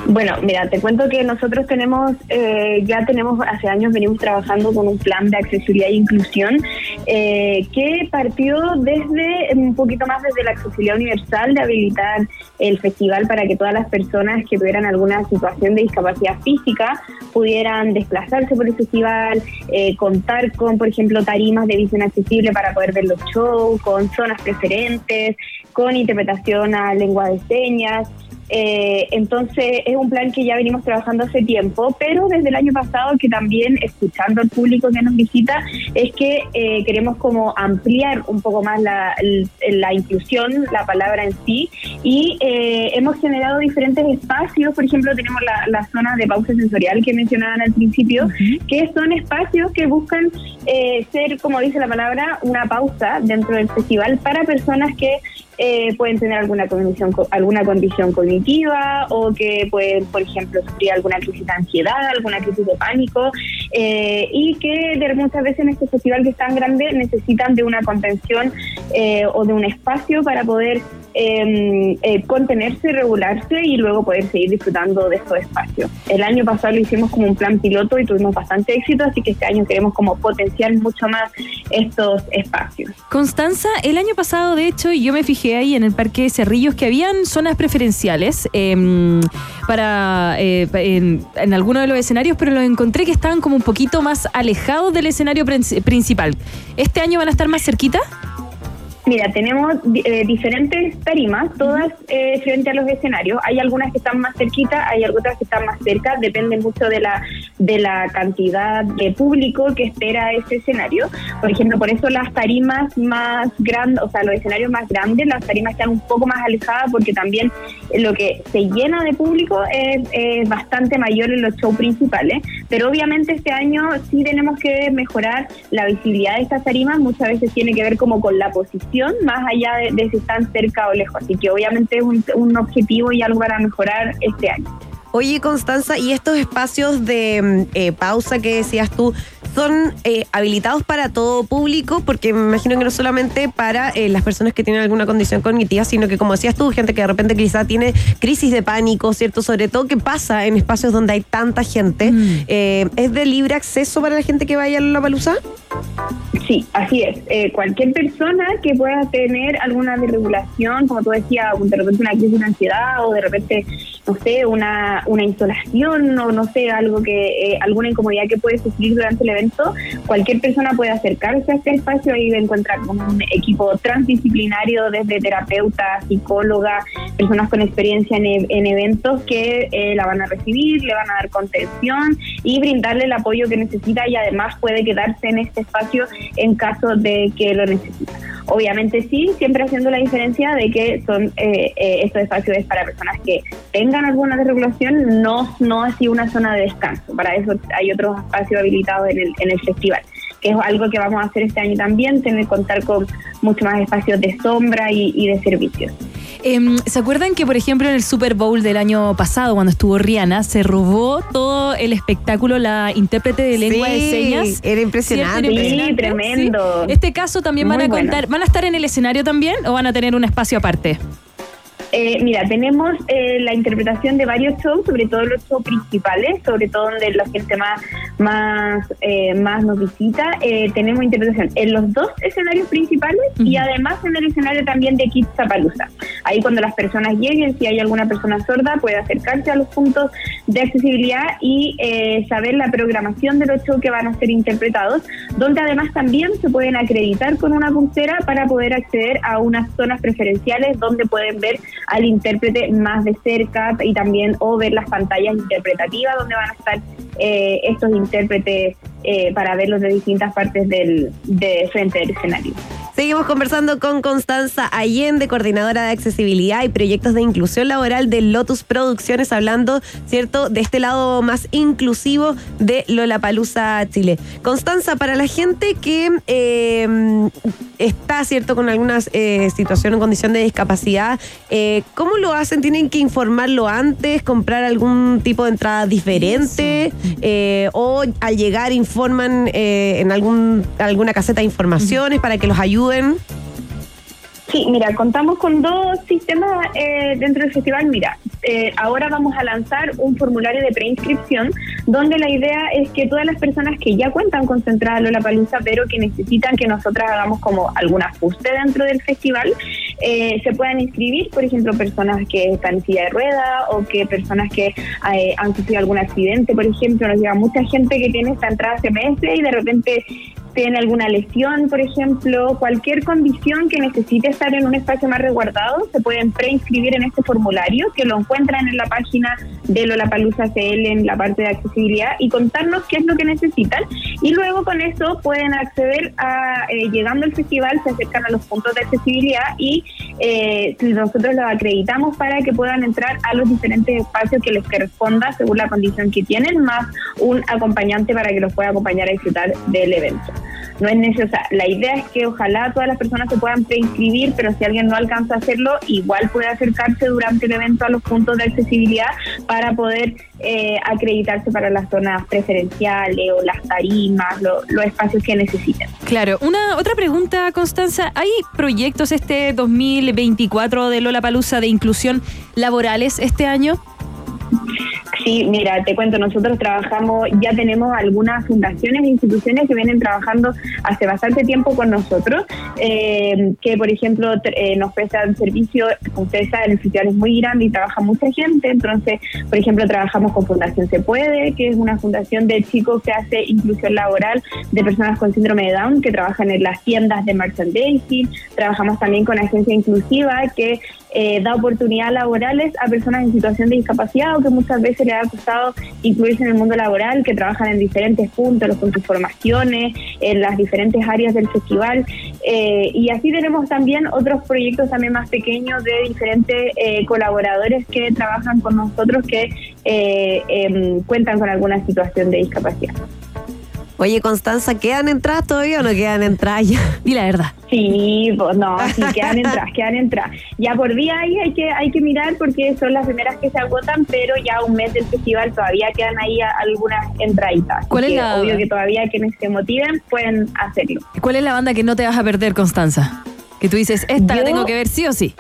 Bueno, mira, te cuento que nosotros tenemos, eh, ya tenemos, hace años venimos trabajando con un plan de accesibilidad e inclusión eh, que partió desde, un poquito más desde la accesibilidad universal, de habilitar el festival para que todas las personas que tuvieran alguna situación de discapacidad física pudieran desplazarse por el festival, eh, contar con, por ejemplo, tarimas de visión accesible para poder ver los shows, con zonas preferentes, con interpretación a lengua de señas. Eh, entonces es un plan que ya venimos trabajando hace tiempo, pero desde el año pasado que también escuchando al público que nos visita es que eh, queremos como ampliar un poco más la, la inclusión, la palabra en sí, y eh, hemos generado diferentes espacios, por ejemplo tenemos la, la zona de pausa sensorial que mencionaban al principio, que son espacios que buscan eh, ser, como dice la palabra, una pausa dentro del festival para personas que eh, pueden tener alguna condición, co- alguna condición cognitiva o que pueden, por ejemplo, sufrir alguna crisis de ansiedad, alguna crisis de pánico eh, y que de muchas veces en este festival que es tan grande necesitan de una contención eh, o de un espacio para poder eh, eh, contenerse, regularse y luego poder seguir disfrutando de estos espacios. El año pasado lo hicimos como un plan piloto y tuvimos bastante éxito, así que este año queremos como potenciar mucho más estos espacios. Constanza, el año pasado, de hecho, yo me fijé ahí en el Parque Cerrillos que habían zonas preferenciales em, para eh, en, en algunos de los escenarios, pero los encontré que estaban como un poquito más alejados del escenario prin- principal. ¿Este año van a estar más cerquita? Mira, tenemos eh, diferentes tarimas, todas eh, frente a los escenarios. Hay algunas que están más cerquitas, hay otras que están más cerca, depende mucho de la de la cantidad de público que espera ese escenario. Por ejemplo, por eso las tarimas más grandes, o sea, los escenarios más grandes, las tarimas están un poco más alejadas porque también lo que se llena de público es, es bastante mayor en los shows principales. Pero obviamente este año sí tenemos que mejorar la visibilidad de estas tarimas. Muchas veces tiene que ver como con la posición, más allá de, si están cerca o lejos. Así que obviamente es un, un objetivo y algo para mejorar este año. Oye, Constanza, ¿y estos espacios de mm, eh, pausa que decías tú son eh, habilitados para todo público? Porque me imagino que no solamente para eh, las personas que tienen alguna condición cognitiva, sino que, como decías tú, gente que de repente quizá tiene crisis de pánico, ¿cierto? Sobre todo, ¿qué pasa en espacios donde hay tanta gente? Eh, ¿Es de libre acceso para la gente que vaya a la palusa? Sí, así es. Eh, cualquier persona que pueda tener alguna desregulación, como tú decías, de repente una crisis de ansiedad o de repente, no sé, una, una insolación o no sé, algo que eh, alguna incomodidad que puede sufrir durante el evento, cualquier persona puede acercarse a este espacio y encontrar con un equipo transdisciplinario desde terapeuta, psicóloga, personas con experiencia en, e- en eventos que eh, la van a recibir, le van a dar contención y brindarle el apoyo que necesita y además puede quedarse en este espacio en caso de que lo necesita. Obviamente sí, siempre haciendo la diferencia de que son eh, eh, estos espacios es para personas que tengan alguna desregulación, no, no así una zona de descanso. Para eso hay otros espacios habilitados en el, en el festival que es algo que vamos a hacer este año también, tener contar con mucho más espacios de sombra y, y de servicios. Em, ¿Se acuerdan que, por ejemplo, en el Super Bowl del año pasado, cuando estuvo Rihanna, se robó todo el espectáculo la intérprete de lengua de Sí, señas? era impresionante. Sí, tremendo. Sí. Este caso también van a bueno. contar, ¿van a estar en el escenario también o van a tener un espacio aparte? Eh, mira, tenemos eh, la interpretación de varios shows, sobre todo los shows principales, sobre todo donde la gente más más eh, más nos visita. Eh, tenemos interpretación en los dos escenarios principales y además en el escenario también de Kids Zapalooza. Ahí cuando las personas lleguen, si hay alguna persona sorda, puede acercarse a los puntos de accesibilidad y eh, saber la programación de los shows que van a ser interpretados, donde además también se pueden acreditar con una pulsera para poder acceder a unas zonas preferenciales donde pueden ver al intérprete más de cerca y también o ver las pantallas interpretativas donde van a estar eh, estos intérpretes eh, para verlos de distintas partes del de frente del escenario. Seguimos conversando con Constanza Allende, coordinadora de accesibilidad y proyectos de inclusión laboral de Lotus Producciones, hablando, ¿cierto?, de este lado más inclusivo de Lollapalooza Chile. Constanza, para la gente que eh, está, ¿cierto?, con alguna eh, situación o condición de discapacidad, eh, ¿cómo lo hacen? ¿Tienen que informarlo antes, comprar algún tipo de entrada diferente? ¿O al llegar informan en algún, alguna caseta de informaciones para que los ayuden? Sí, mira, contamos con dos sistemas eh, dentro del festival. Mira, eh, ahora vamos a lanzar un formulario de preinscripción donde la idea es que todas las personas que ya cuentan con su entrada a Lollapalooza, pero que necesitan que nosotras hagamos como algún ajuste dentro del festival, eh, se puedan inscribir, por ejemplo, personas que están en silla de rueda o que personas que eh, han sufrido algún accidente, por ejemplo, nos llega mucha gente que tiene esta entrada meses y de repente tiene alguna lesión, por ejemplo, cualquier condición que necesite estar en un espacio más resguardado, se pueden preinscribir en este formulario que lo encuentran en la página de Lollapalooza CL en la parte de accesibilidad y contarnos qué es lo que necesitan y luego con eso pueden acceder a, eh, llegando al festival, se acercan a los puntos de accesibilidad y eh, nosotros los acreditamos para que puedan entrar a los diferentes espacios que les corresponda según la condición que tienen, más un acompañante para que los pueda acompañar a disfrutar del evento. No es necesario, la idea es que ojalá todas las personas se puedan preinscribir, pero si alguien no alcanza a hacerlo, igual puede acercarse durante el evento a los puntos de accesibilidad para poder eh, acreditarse para las zonas preferenciales o las tarimas, lo- los espacios que necesiten. Claro, una otra pregunta, Constanza. ¿Hay proyectos este 2024 de Lola Palusa de inclusión laborales este año? Sí, mira, te cuento, nosotros trabajamos, ya tenemos algunas fundaciones e instituciones que vienen trabajando hace bastante tiempo con nosotros, eh, que por ejemplo eh, nos prestan servicio, ustedes el festival es muy grande y trabaja mucha gente, entonces, por ejemplo, trabajamos con Fundación Se Puede, que es una fundación de chicos que hace inclusión laboral de personas con síndrome de Down, que trabajan en las tiendas de merchandising, trabajamos también con Agencia Inclusiva, que eh, da oportunidades laborales a personas en situación de discapacidad o que muchas veces les ha costado incluirse en el mundo laboral, que trabajan en diferentes puntos, los puntos formaciones, en las diferentes áreas del festival. Eh, y así tenemos también otros proyectos también más pequeños de diferentes eh, colaboradores que trabajan con nosotros que eh, em, cuentan con alguna situación de discapacidad. Oye, Constanza, ¿quedan entradas todavía o no quedan entradas ya? *laughs* Di la verdad. Sí, pues no, sí, *laughs* quedan entradas, quedan entradas. Ya por día ahí hay que, hay que mirar porque son las primeras que se agotan, pero ya un mes del festival todavía quedan ahí algunas entraditas. ¿Cuál es que la- Obvio que todavía quienes se motiven pueden hacerlo. ¿Cuál es la banda que no te vas a perder, Constanza? Que tú dices, esta la Yo- tengo que ver sí o sí.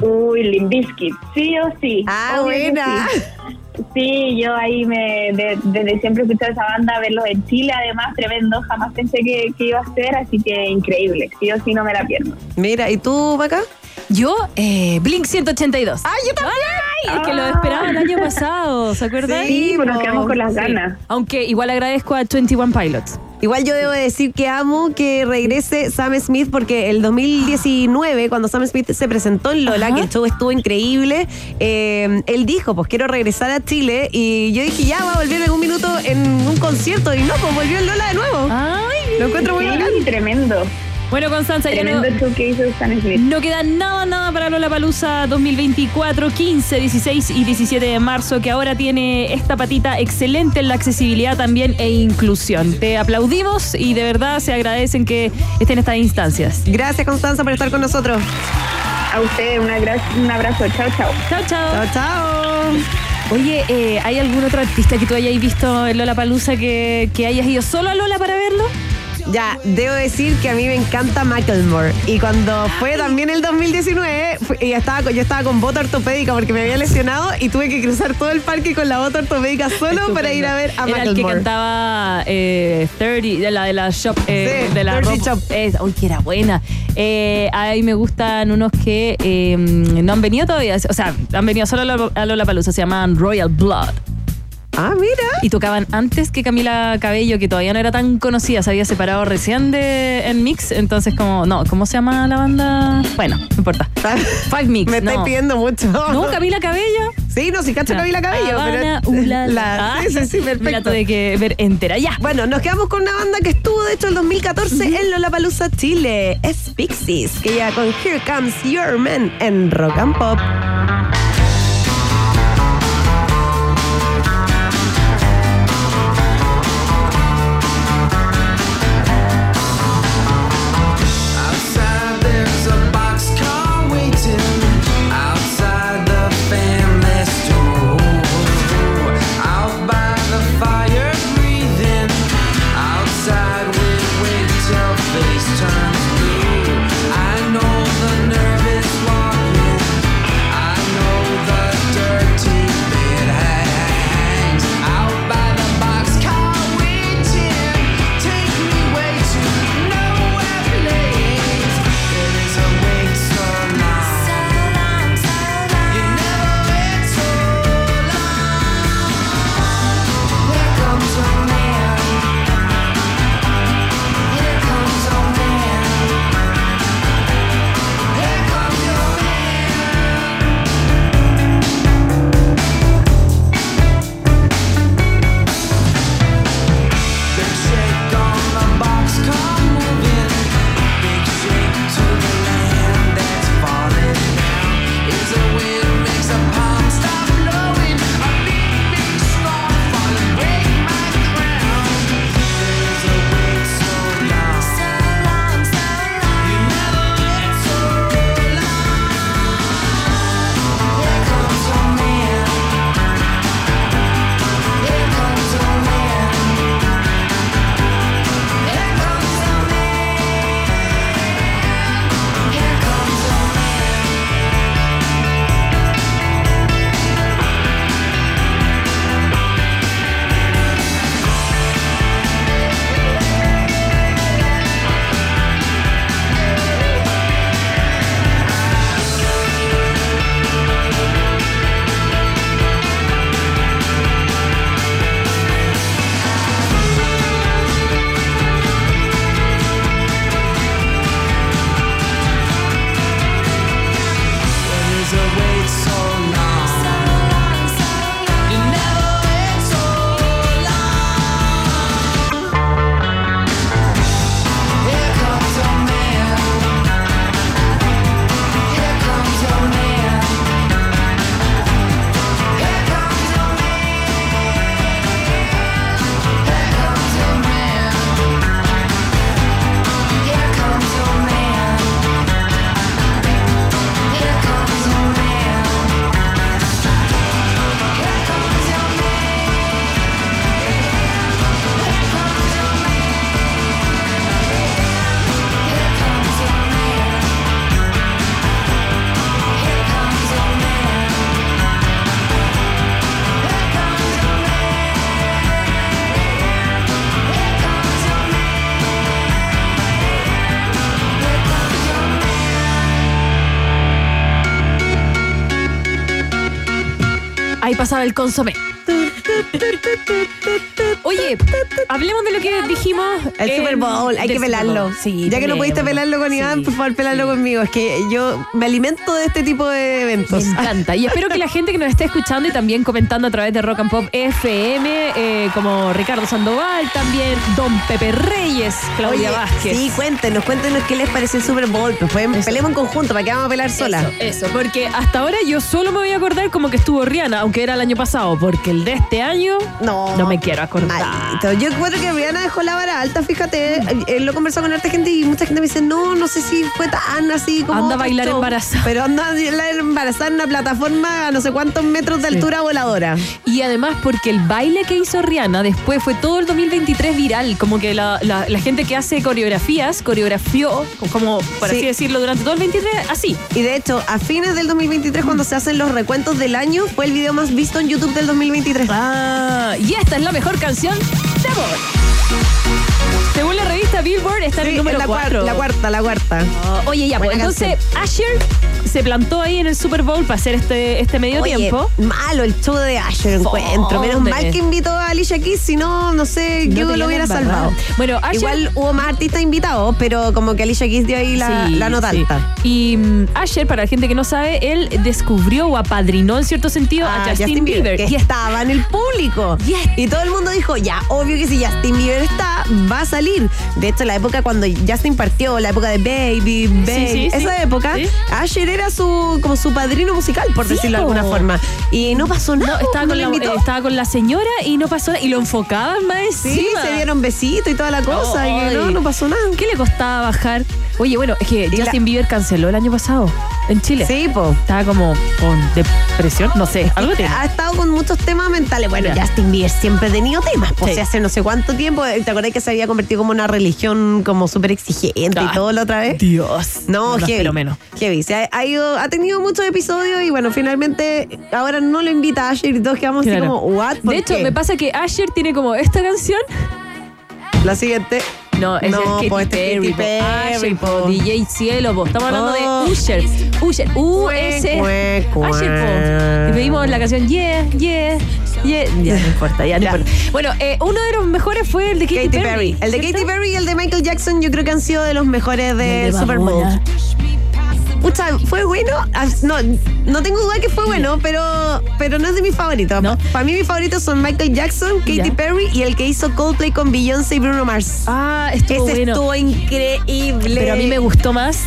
Uy, Limbiskit, sí o sí. Ah, buena. Sí. *laughs* Sí, yo ahí me de- desde siempre escuché esa banda, verlos en Chile, además tremendo, jamás pensé que, iba a ser, así que increíble, sí o sí no me la pierdo. Mira, ¿y tú, Paca? Yo, eh, Blink 182. ¡Ay, yo también! es que lo esperaba el año pasado, ¿se acuerdan? Sí, pues nos po. quedamos con las Sí. ganas. Aunque igual agradezco a 21 Pilots. Igual yo debo decir que amo que regrese Sam Smith porque el 2019, cuando Sam Smith se presentó en Lola, Ajá. que el show estuvo increíble, eh, él dijo, pues quiero regresar a Chile y yo dije, ya va a volver en algún minuto en un concierto y no, pues volvió en Lola de nuevo. Ay, Lo encuentro muy. Sí, tremendo. Bueno, Constanza, ya no, Tremendo show que hizo Stan Smith. no queda nada, nada para Lola Palusa 2024, 15, 16 y 17 de marzo, que ahora tiene esta patita excelente en la accesibilidad también e inclusión. Te aplaudimos y de verdad se agradecen que estén en estas instancias. Gracias, Constanza, por estar con nosotros. A ustedes un abrazo. Chao, chao. Chao, chao. Chao, chao. Oye, eh, ¿hay algún otro artista que tú hayas visto en Lola Palusa que, que hayas ido solo a Lola para verlo? Ya, debo decir que a mí me encanta Macklemore. Y cuando fue también el 2019, fue- y estaba, con- yo estaba con bota ortopédica porque me había lesionado y tuve que cruzar todo el parque con la bota ortopédica solo para ir a ver a Era el que Macklemore. cantaba eh, 30, de la de la shop, eh, Sí, de la 30 ropa. Shop. Es- uy, que era buena. Eh, a mí me gustan unos que eh, no han venido todavía, o sea, han venido solo a Lola- a Lola Palusa, se llaman Royal Blood. Ah, mira. Y tocaban antes que Camila Cabello, que todavía no era tan conocida, se había separado recién de en Mix, entonces como, no, ¿cómo se llama la banda? Bueno, no importa. Five Mix. Me no. estáis pidiendo mucho. No, Camila Cabello. Sí, no, sí, cacho Camila Cabello. Habana, pero, ulala. la- sí, sí, sí, la perfecto. tuve que ver entera. Ya. Bueno, nos quedamos con una banda que estuvo, de hecho, el 2014 en Lollapalooza, Chile. Es Pixies, que ya con Here Comes Your Man en Rock and Pop. Pasaba el consomé. Oye, hablemos de lo que dijimos. El en- Super Bowl, hay que pelarlo. Sí, ya que no pudiste pelarlo con Iván, Sí. por favor, pelarlo conmigo. Es que yo me alimento de este tipo de Me eventos. encanta. Y espero que la gente que nos esté escuchando y también comentando a través de Rock and Pop FM, eh, como Ricardo Sandoval, también Don Pepe Reyes, Claudia Oye, Vázquez. Sí, cuéntenos, cuéntenos qué les pareció el Super Bowl. Pues Eso. pelemos en conjunto, ¿para qué vamos a pelar sola? Eso, eso, porque hasta ahora yo solo me voy a acordar como que estuvo Rihanna, aunque era el año pasado, porque el de este año No. no me quiero acordar. Yo encuentro que Rihanna dejó la vara alta, fíjate. eh, lo he conversado con harta gente y mucha gente me dice, no, no sé si fue tan así como. Anda a bailar show". embarazada. Pero anda a bailar embarazada en una plataforma a no sé cuántos metros de Sí. altura voladora. Y además porque el baile que hizo Rihanna después fue todo el 2023 viral, como que la, la- la gente que hace coreografías coreografió, como por Sí. así decirlo, durante todo el 23, así. Y de hecho, a fines del 2023, cuando se hacen los recuentos del año, fue el video más visto en YouTube del 2023. Ah, y esta es la mejor canción de amor. Según la revista Billboard, está en el número la, cuar- 4. la cuarta, la cuarta. Oye, ya, pues Buena entonces Asher se plantó ahí en el Super Bowl para hacer este, este medio Oye, tiempo. malo el show de Asher, encuentro. Menos mal que invitó a Alicia Keys, si no, no sé, No yo te lo hubiera salvado. Bueno, Asher- Igual hubo más artistas invitados, pero como que Alicia Keys dio ahí la, Sí, la nota sí. alta. Y mm, Asher, para la gente que no sabe, él descubrió o apadrinó en cierto sentido Ah, a Justin, Bieber. que Y estaba en el público. Yes. Y todo el mundo dijo, ya, obvio que si Justin Bieber está, va a salir. De hecho, la época cuando Justin partió, la época de Baby, Baby, sí, sí. esa época. Asher era su como su padrino musical, por decirlo de alguna forma. Y no pasó No, nada. estaba, no con lo la, eh, estaba con la señora y no pasó nada. Y lo enfocaban más Sí, se dieron besitos y toda la cosa. y no, no pasó nada. ¿Qué le costaba bajar? Oye, bueno, es que Justin la- Bieber canceló el año pasado en Chile. Sí, po. Estaba como con depresión, no sé, algo tiene. Ha estado con muchos temas mentales. Bueno. Justin Bieber siempre ha tenido temas. Pues Sí. hace no sé cuánto tiempo. ¿Te acordás que se había convertido como una religión como súper exigente Ah, y todo la otra vez? Dios. No, lo heavy. menos. Heavy. Se ha, ha ido, ha tenido muchos episodios y bueno, finalmente ahora no lo invita a Asher y todos quedamos Claro. así como, ¿what? ¿Por De hecho, qué? me pasa que Asher tiene como esta canción. La siguiente. No, es No, Katy este es Perry, Katy. Perry, Asher, po. po. DJ Cielo, po. Estamos hablando Oh. de Usher. Usher. U-S. Po. Y pedimos la canción Yeah, Yeah, Yeah. Ya, no importa, ya no Ya. importa. Bueno, eh, uno de los mejores fue el de Katy, Katy Perry. El de ¿cierto? Katy Perry y el de Michael Jackson yo creo que han sido de los mejores de, Y el de Super Bowl. Pucha, ¿fue bueno? Ah, No, no tengo duda que fue bueno, pero, pero no es de mis favoritos. ¿No? Para mí mis favoritos son Michael Jackson, Katy Ya. Perry y el que hizo Coldplay con Beyoncé y Bruno Mars. Ah, estuvo Ese bueno. estuvo increíble. Pero a mí me gustó más.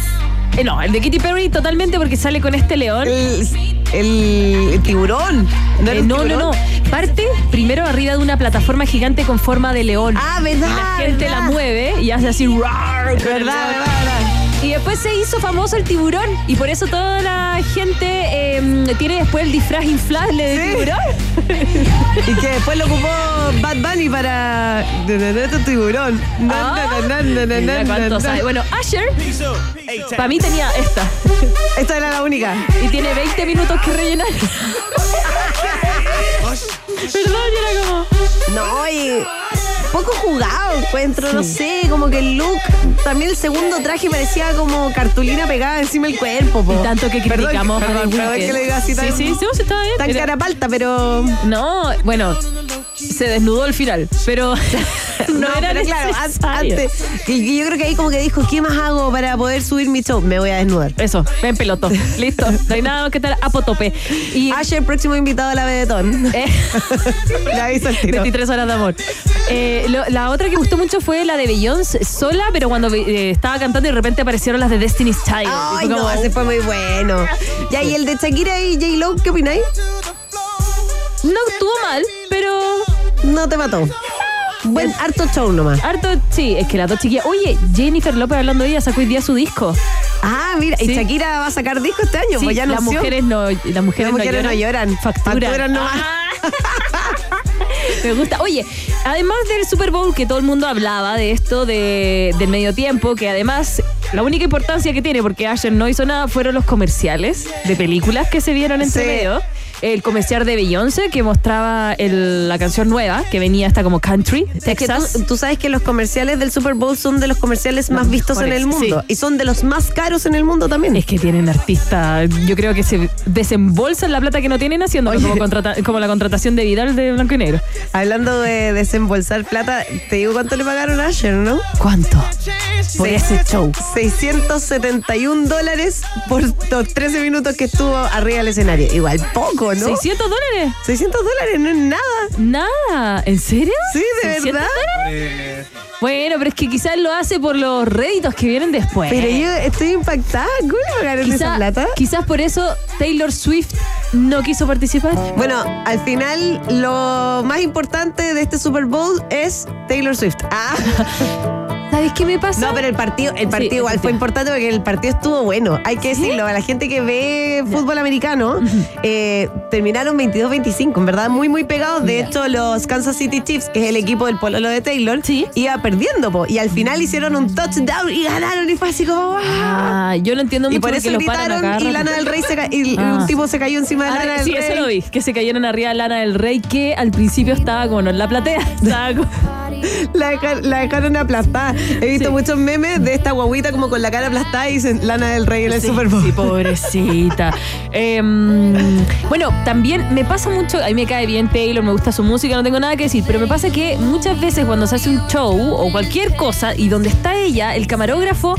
eh, no, el de Katy Perry totalmente porque sale con este león. El, el- el tiburón. Eh, era un no, no, no. Parte primero arriba de una plataforma gigante con forma de león. Ah, verdad. y la gente verdad. la mueve y hace así. Verdad, verdad, verdad. Y después se hizo famoso el tiburón. Y por eso toda la gente eh, tiene después el disfraz inflable de Sí. tiburón. *laughs* Y que después lo ocupó Bad Bunny para. Este tiburón. Bueno, Asher, para mí tenía esta. Esta era la única. Y tiene 20 minutos que rellenar. *laughs* Perdón, y era como. No, y poco jugado encuentro, no sé, como que el look, también el segundo traje parecía como cartulina pegada encima del cuerpo. po. Y tanto que Perdón, criticamos perdón, perdón Weeknd. que lo diga así tan, Sí, sí, sí, sí, estaba bien. tan Era- carapalta, pero... No, bueno, se desnudó al final, pero no, era pero claro, antes, y yo creo que ahí como que dijo, ¿qué más hago para poder subir mi show? Me voy a desnudar. Eso, ven peloto. *laughs* Listo. No hay nada más que tal apotope. Y *laughs* Asher, próximo invitado a la Bedetón. eh, *laughs* Le aviso al tiro. 23 horas de amor. Eh, lo- la otra que gustó mucho fue la de Beyoncé sola, pero cuando eh, estaba cantando y de repente aparecieron las de Destiny's Child. Ay, no, como, ese fue muy bueno. Ya, y el de Shakira y J-Lo, ¿qué opináis? no estuvo mal, pero No te mató. Buen harto show nomás. harto, sí, es que las dos chiquillas. Oye, Jennifer López hablando de ella sacó hoy día su disco. Ah, mira, y. Shakira va a sacar disco este año, Sí, pues ya las anunció. mujeres no, las mujeres, Las mujeres no lloran. Facturan. Facturan nomás. Ah. *laughs* Me gusta. Oye, además del Super Bowl, que todo el mundo hablaba de esto de, del medio tiempo, que además la única importancia que tiene, porque Asher no hizo nada, fueron los comerciales de películas que se vieron entre Sí. medio. El comercial de Beyoncé que mostraba el- la canción nueva, que venía hasta como country, Es que Texas. tú, tú sabes que los comerciales del Super Bowl son de los comerciales más vistos en el mundo. sí. Y son de los más caros en el mundo también. Es que tienen artistas, yo creo que se desembolsan la plata que no tienen haciendo como, contrata- como la contratación de Vidal de Blanco y Negro. Hablando de desembolsar plata, te digo cuánto le pagaron a Asher, ¿no? ¿Cuánto? Por ese show. 671 dólares por los 13 minutos que estuvo arriba del escenario. Igual poco, ¿no? ¿600 dólares? 600 dólares no es nada. Nada, ¿en serio? Sí, de 600 verdad. dólares? Bueno, pero es que quizás lo hace por los réditos que vienen después. Pero yo estoy impactada. ¿Cómo le pagaron esa plata? quizás por eso Taylor Swift no quiso participar. Bueno, al final lo más importante de este Super Bowl es Taylor Swift. Ah. *laughs* ¿Sabes qué me pasa? No, pero el partido, el partido Sí, igual fue importante porque el partido estuvo bueno. Hay que decirlo, a la gente que ve fútbol americano, eh, terminaron 22-25, en verdad, muy, muy pegados. De hecho, los Kansas City Chiefs, que es el equipo del pololo de Taylor, Sí. iba perdiendo, po, y al final hicieron un touchdown y ganaron, y fue así como. ¡ah! Ah, yo lo entiendo mucho Y por eso gritaron y. Lana del Rey se y Ah. un tipo se cayó encima de Ah, Lana del sí, Rey. eso lo vi, que se cayeron arriba de Lana del Rey, que al principio estaba como no en la platea, *laughs* estaba como- *laughs* La, deja- la dejaron aplastada. He visto Sí. muchos memes de esta guaguita como con la cara aplastada y dicen Lana del Rey en el Sí, Super Bowl. Sí, pobrecita. *laughs* Em, bueno, también me pasa mucho, a mí me cae bien Taylor, me gusta su música, no tengo nada que decir, pero me pasa que muchas veces cuando se hace un show o cualquier cosa y donde está ella, el camarógrafo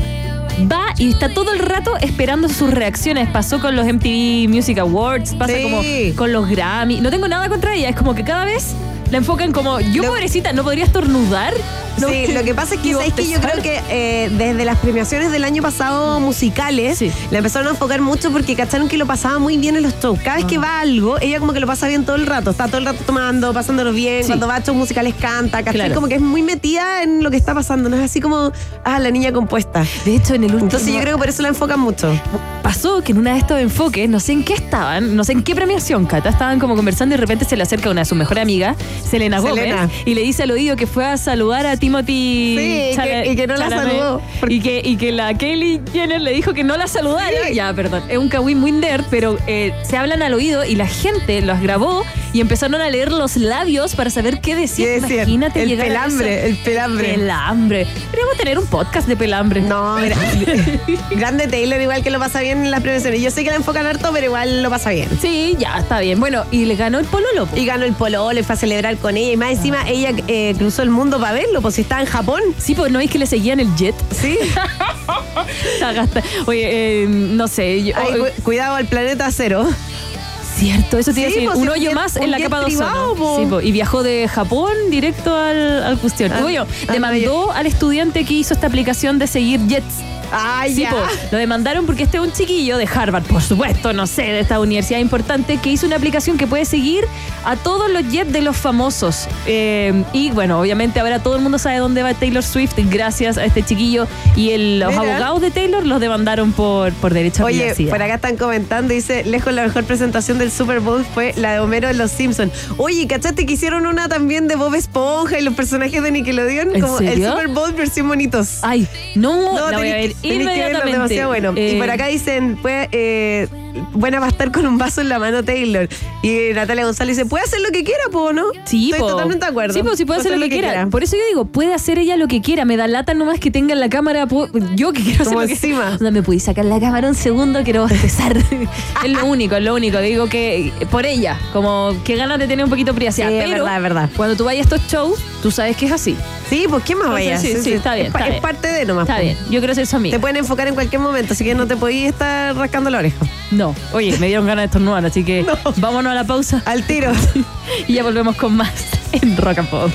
va y está todo el rato esperando sus reacciones. Pasó con los MTV Music Awards, pasa Sí. como con los Grammy. No tengo nada contra ella, es como que cada vez la enfocan como, yo Lo- pobrecita, ¿no podría estornudar? No, Sí, lo que pasa es que, ¿sabes que yo creo que eh, desde las premiaciones del año pasado musicales, Sí. la empezaron a enfocar mucho porque cacharon que lo pasaba muy bien en los shows. Cada vez Ah. que va algo, ella como que lo pasa bien todo el rato. Está todo el rato tomando, pasándolo bien. Sí. Cuando va a shows musicales canta, ¿cachai? Claro. Como que es muy metida en lo que está pasando. No es así como, ah, la niña compuesta. De hecho, en el último... Entonces yo creo que por eso la enfocan mucho. Pasó que en una de estos enfoques, no sé en qué estaban, no sé en qué premiación, Cata, estaban como conversando y de repente se le acerca una de sus mejores amigas, Selena Gómez, Selena. y le dice al oído que fue a saludar a Timothy Sí, y que- y que no la Chalamet, saludó. Porque- Y que, y que la Kelly Jenner le dijo que no la saludara. Sí. Ya, perdón. Es un kawin muy nerd, pero eh, se hablan al oído y la gente los grabó y empezaron a leer los labios para saber qué decía. ¿Qué decían? Imagínate El llegar a pelambre, eso. el pelambre. Pelambre. Tener un podcast de pelambre. No, mira, *laughs* grande Taylor igual que lo pasa bien en las premiaciones. Yo sé que la enfocan harto, pero igual lo pasa bien. Sí, ya, está bien. Bueno, y le ganó el pololo. po. Y ganó el polo, le fue a celebrar con ella. Y más encima ella eh, cruzó el mundo para verlo, pues si estaba en Japón. Sí, pues no es que le seguían el jet. Sí. *laughs* Está Oye, eh, no sé. yo- Ay, cu- cuidado al planeta cero. cierto, eso tiene Sí, pues, Un hoyo más en la capa de ozono. Sí, y viajó de Japón directo al, al cuestión. Ah, Oye, ah, demandó al estudiante que hizo esta aplicación de seguir jets. Ay, Sí, ya. po, lo demandaron porque este es un chiquillo de Harvard, por supuesto, no sé, de esta universidad importante, que hizo una aplicación que puede seguir a todos los jets de los famosos. Eh, y bueno, obviamente ahora todo el mundo sabe dónde va Taylor Swift gracias a este chiquillo. Y el- los Mira. abogados de Taylor los demandaron por, por derecho a Oye, privacidad. por acá están comentando, dice, lejos la mejor presentación del Super Bowl fue la de Homero en Los Simpsons. Oye, ¿cachaste que hicieron una también de Bob Esponja y los personajes de Nickelodeon? ¿En Como el? Super Bowl versión bonitos. Ay, no, No, la voy a ver tenés que- tenés que verlo, inmediatamente. demasiado bueno. y Eh, por acá dicen, puede, eh, buena va a estar con un vaso en la mano Taylor. Y Natalia González dice, puede hacer lo que quiera, po, ¿no? Sí, Estoy po. totalmente de acuerdo. Sí, pues sí puede hacer lo que, quiera. Por eso yo digo, puede hacer ella lo que quiera. Me da lata nomás que tenga en la cámara. po- Yo que quiero hacer Como lo encima. *laughs* O sea, me podéis sacar la cámara un segundo, quiero bostezar. *laughs* es lo único, es lo único. Digo que por ella, como que ganas de tener un poquito de privacidad. Sí, es Pero verdad, es verdad. cuando tú vayas a estos shows, tú sabes que es así. Sí, pues ¿qué más Entonces, vaya? sí, sí, está bien, Es, pa- está es bien. parte de nomás. Está po. bien, yo quiero ser su amiga. Te pueden enfocar en cualquier momento, así que no te podías estar rascando la oreja. No, oye, me dieron ganas de estornudar, así que *laughs* No. vámonos a la pausa Al tiro. *laughs* y ya volvemos con más en Rock and Pop.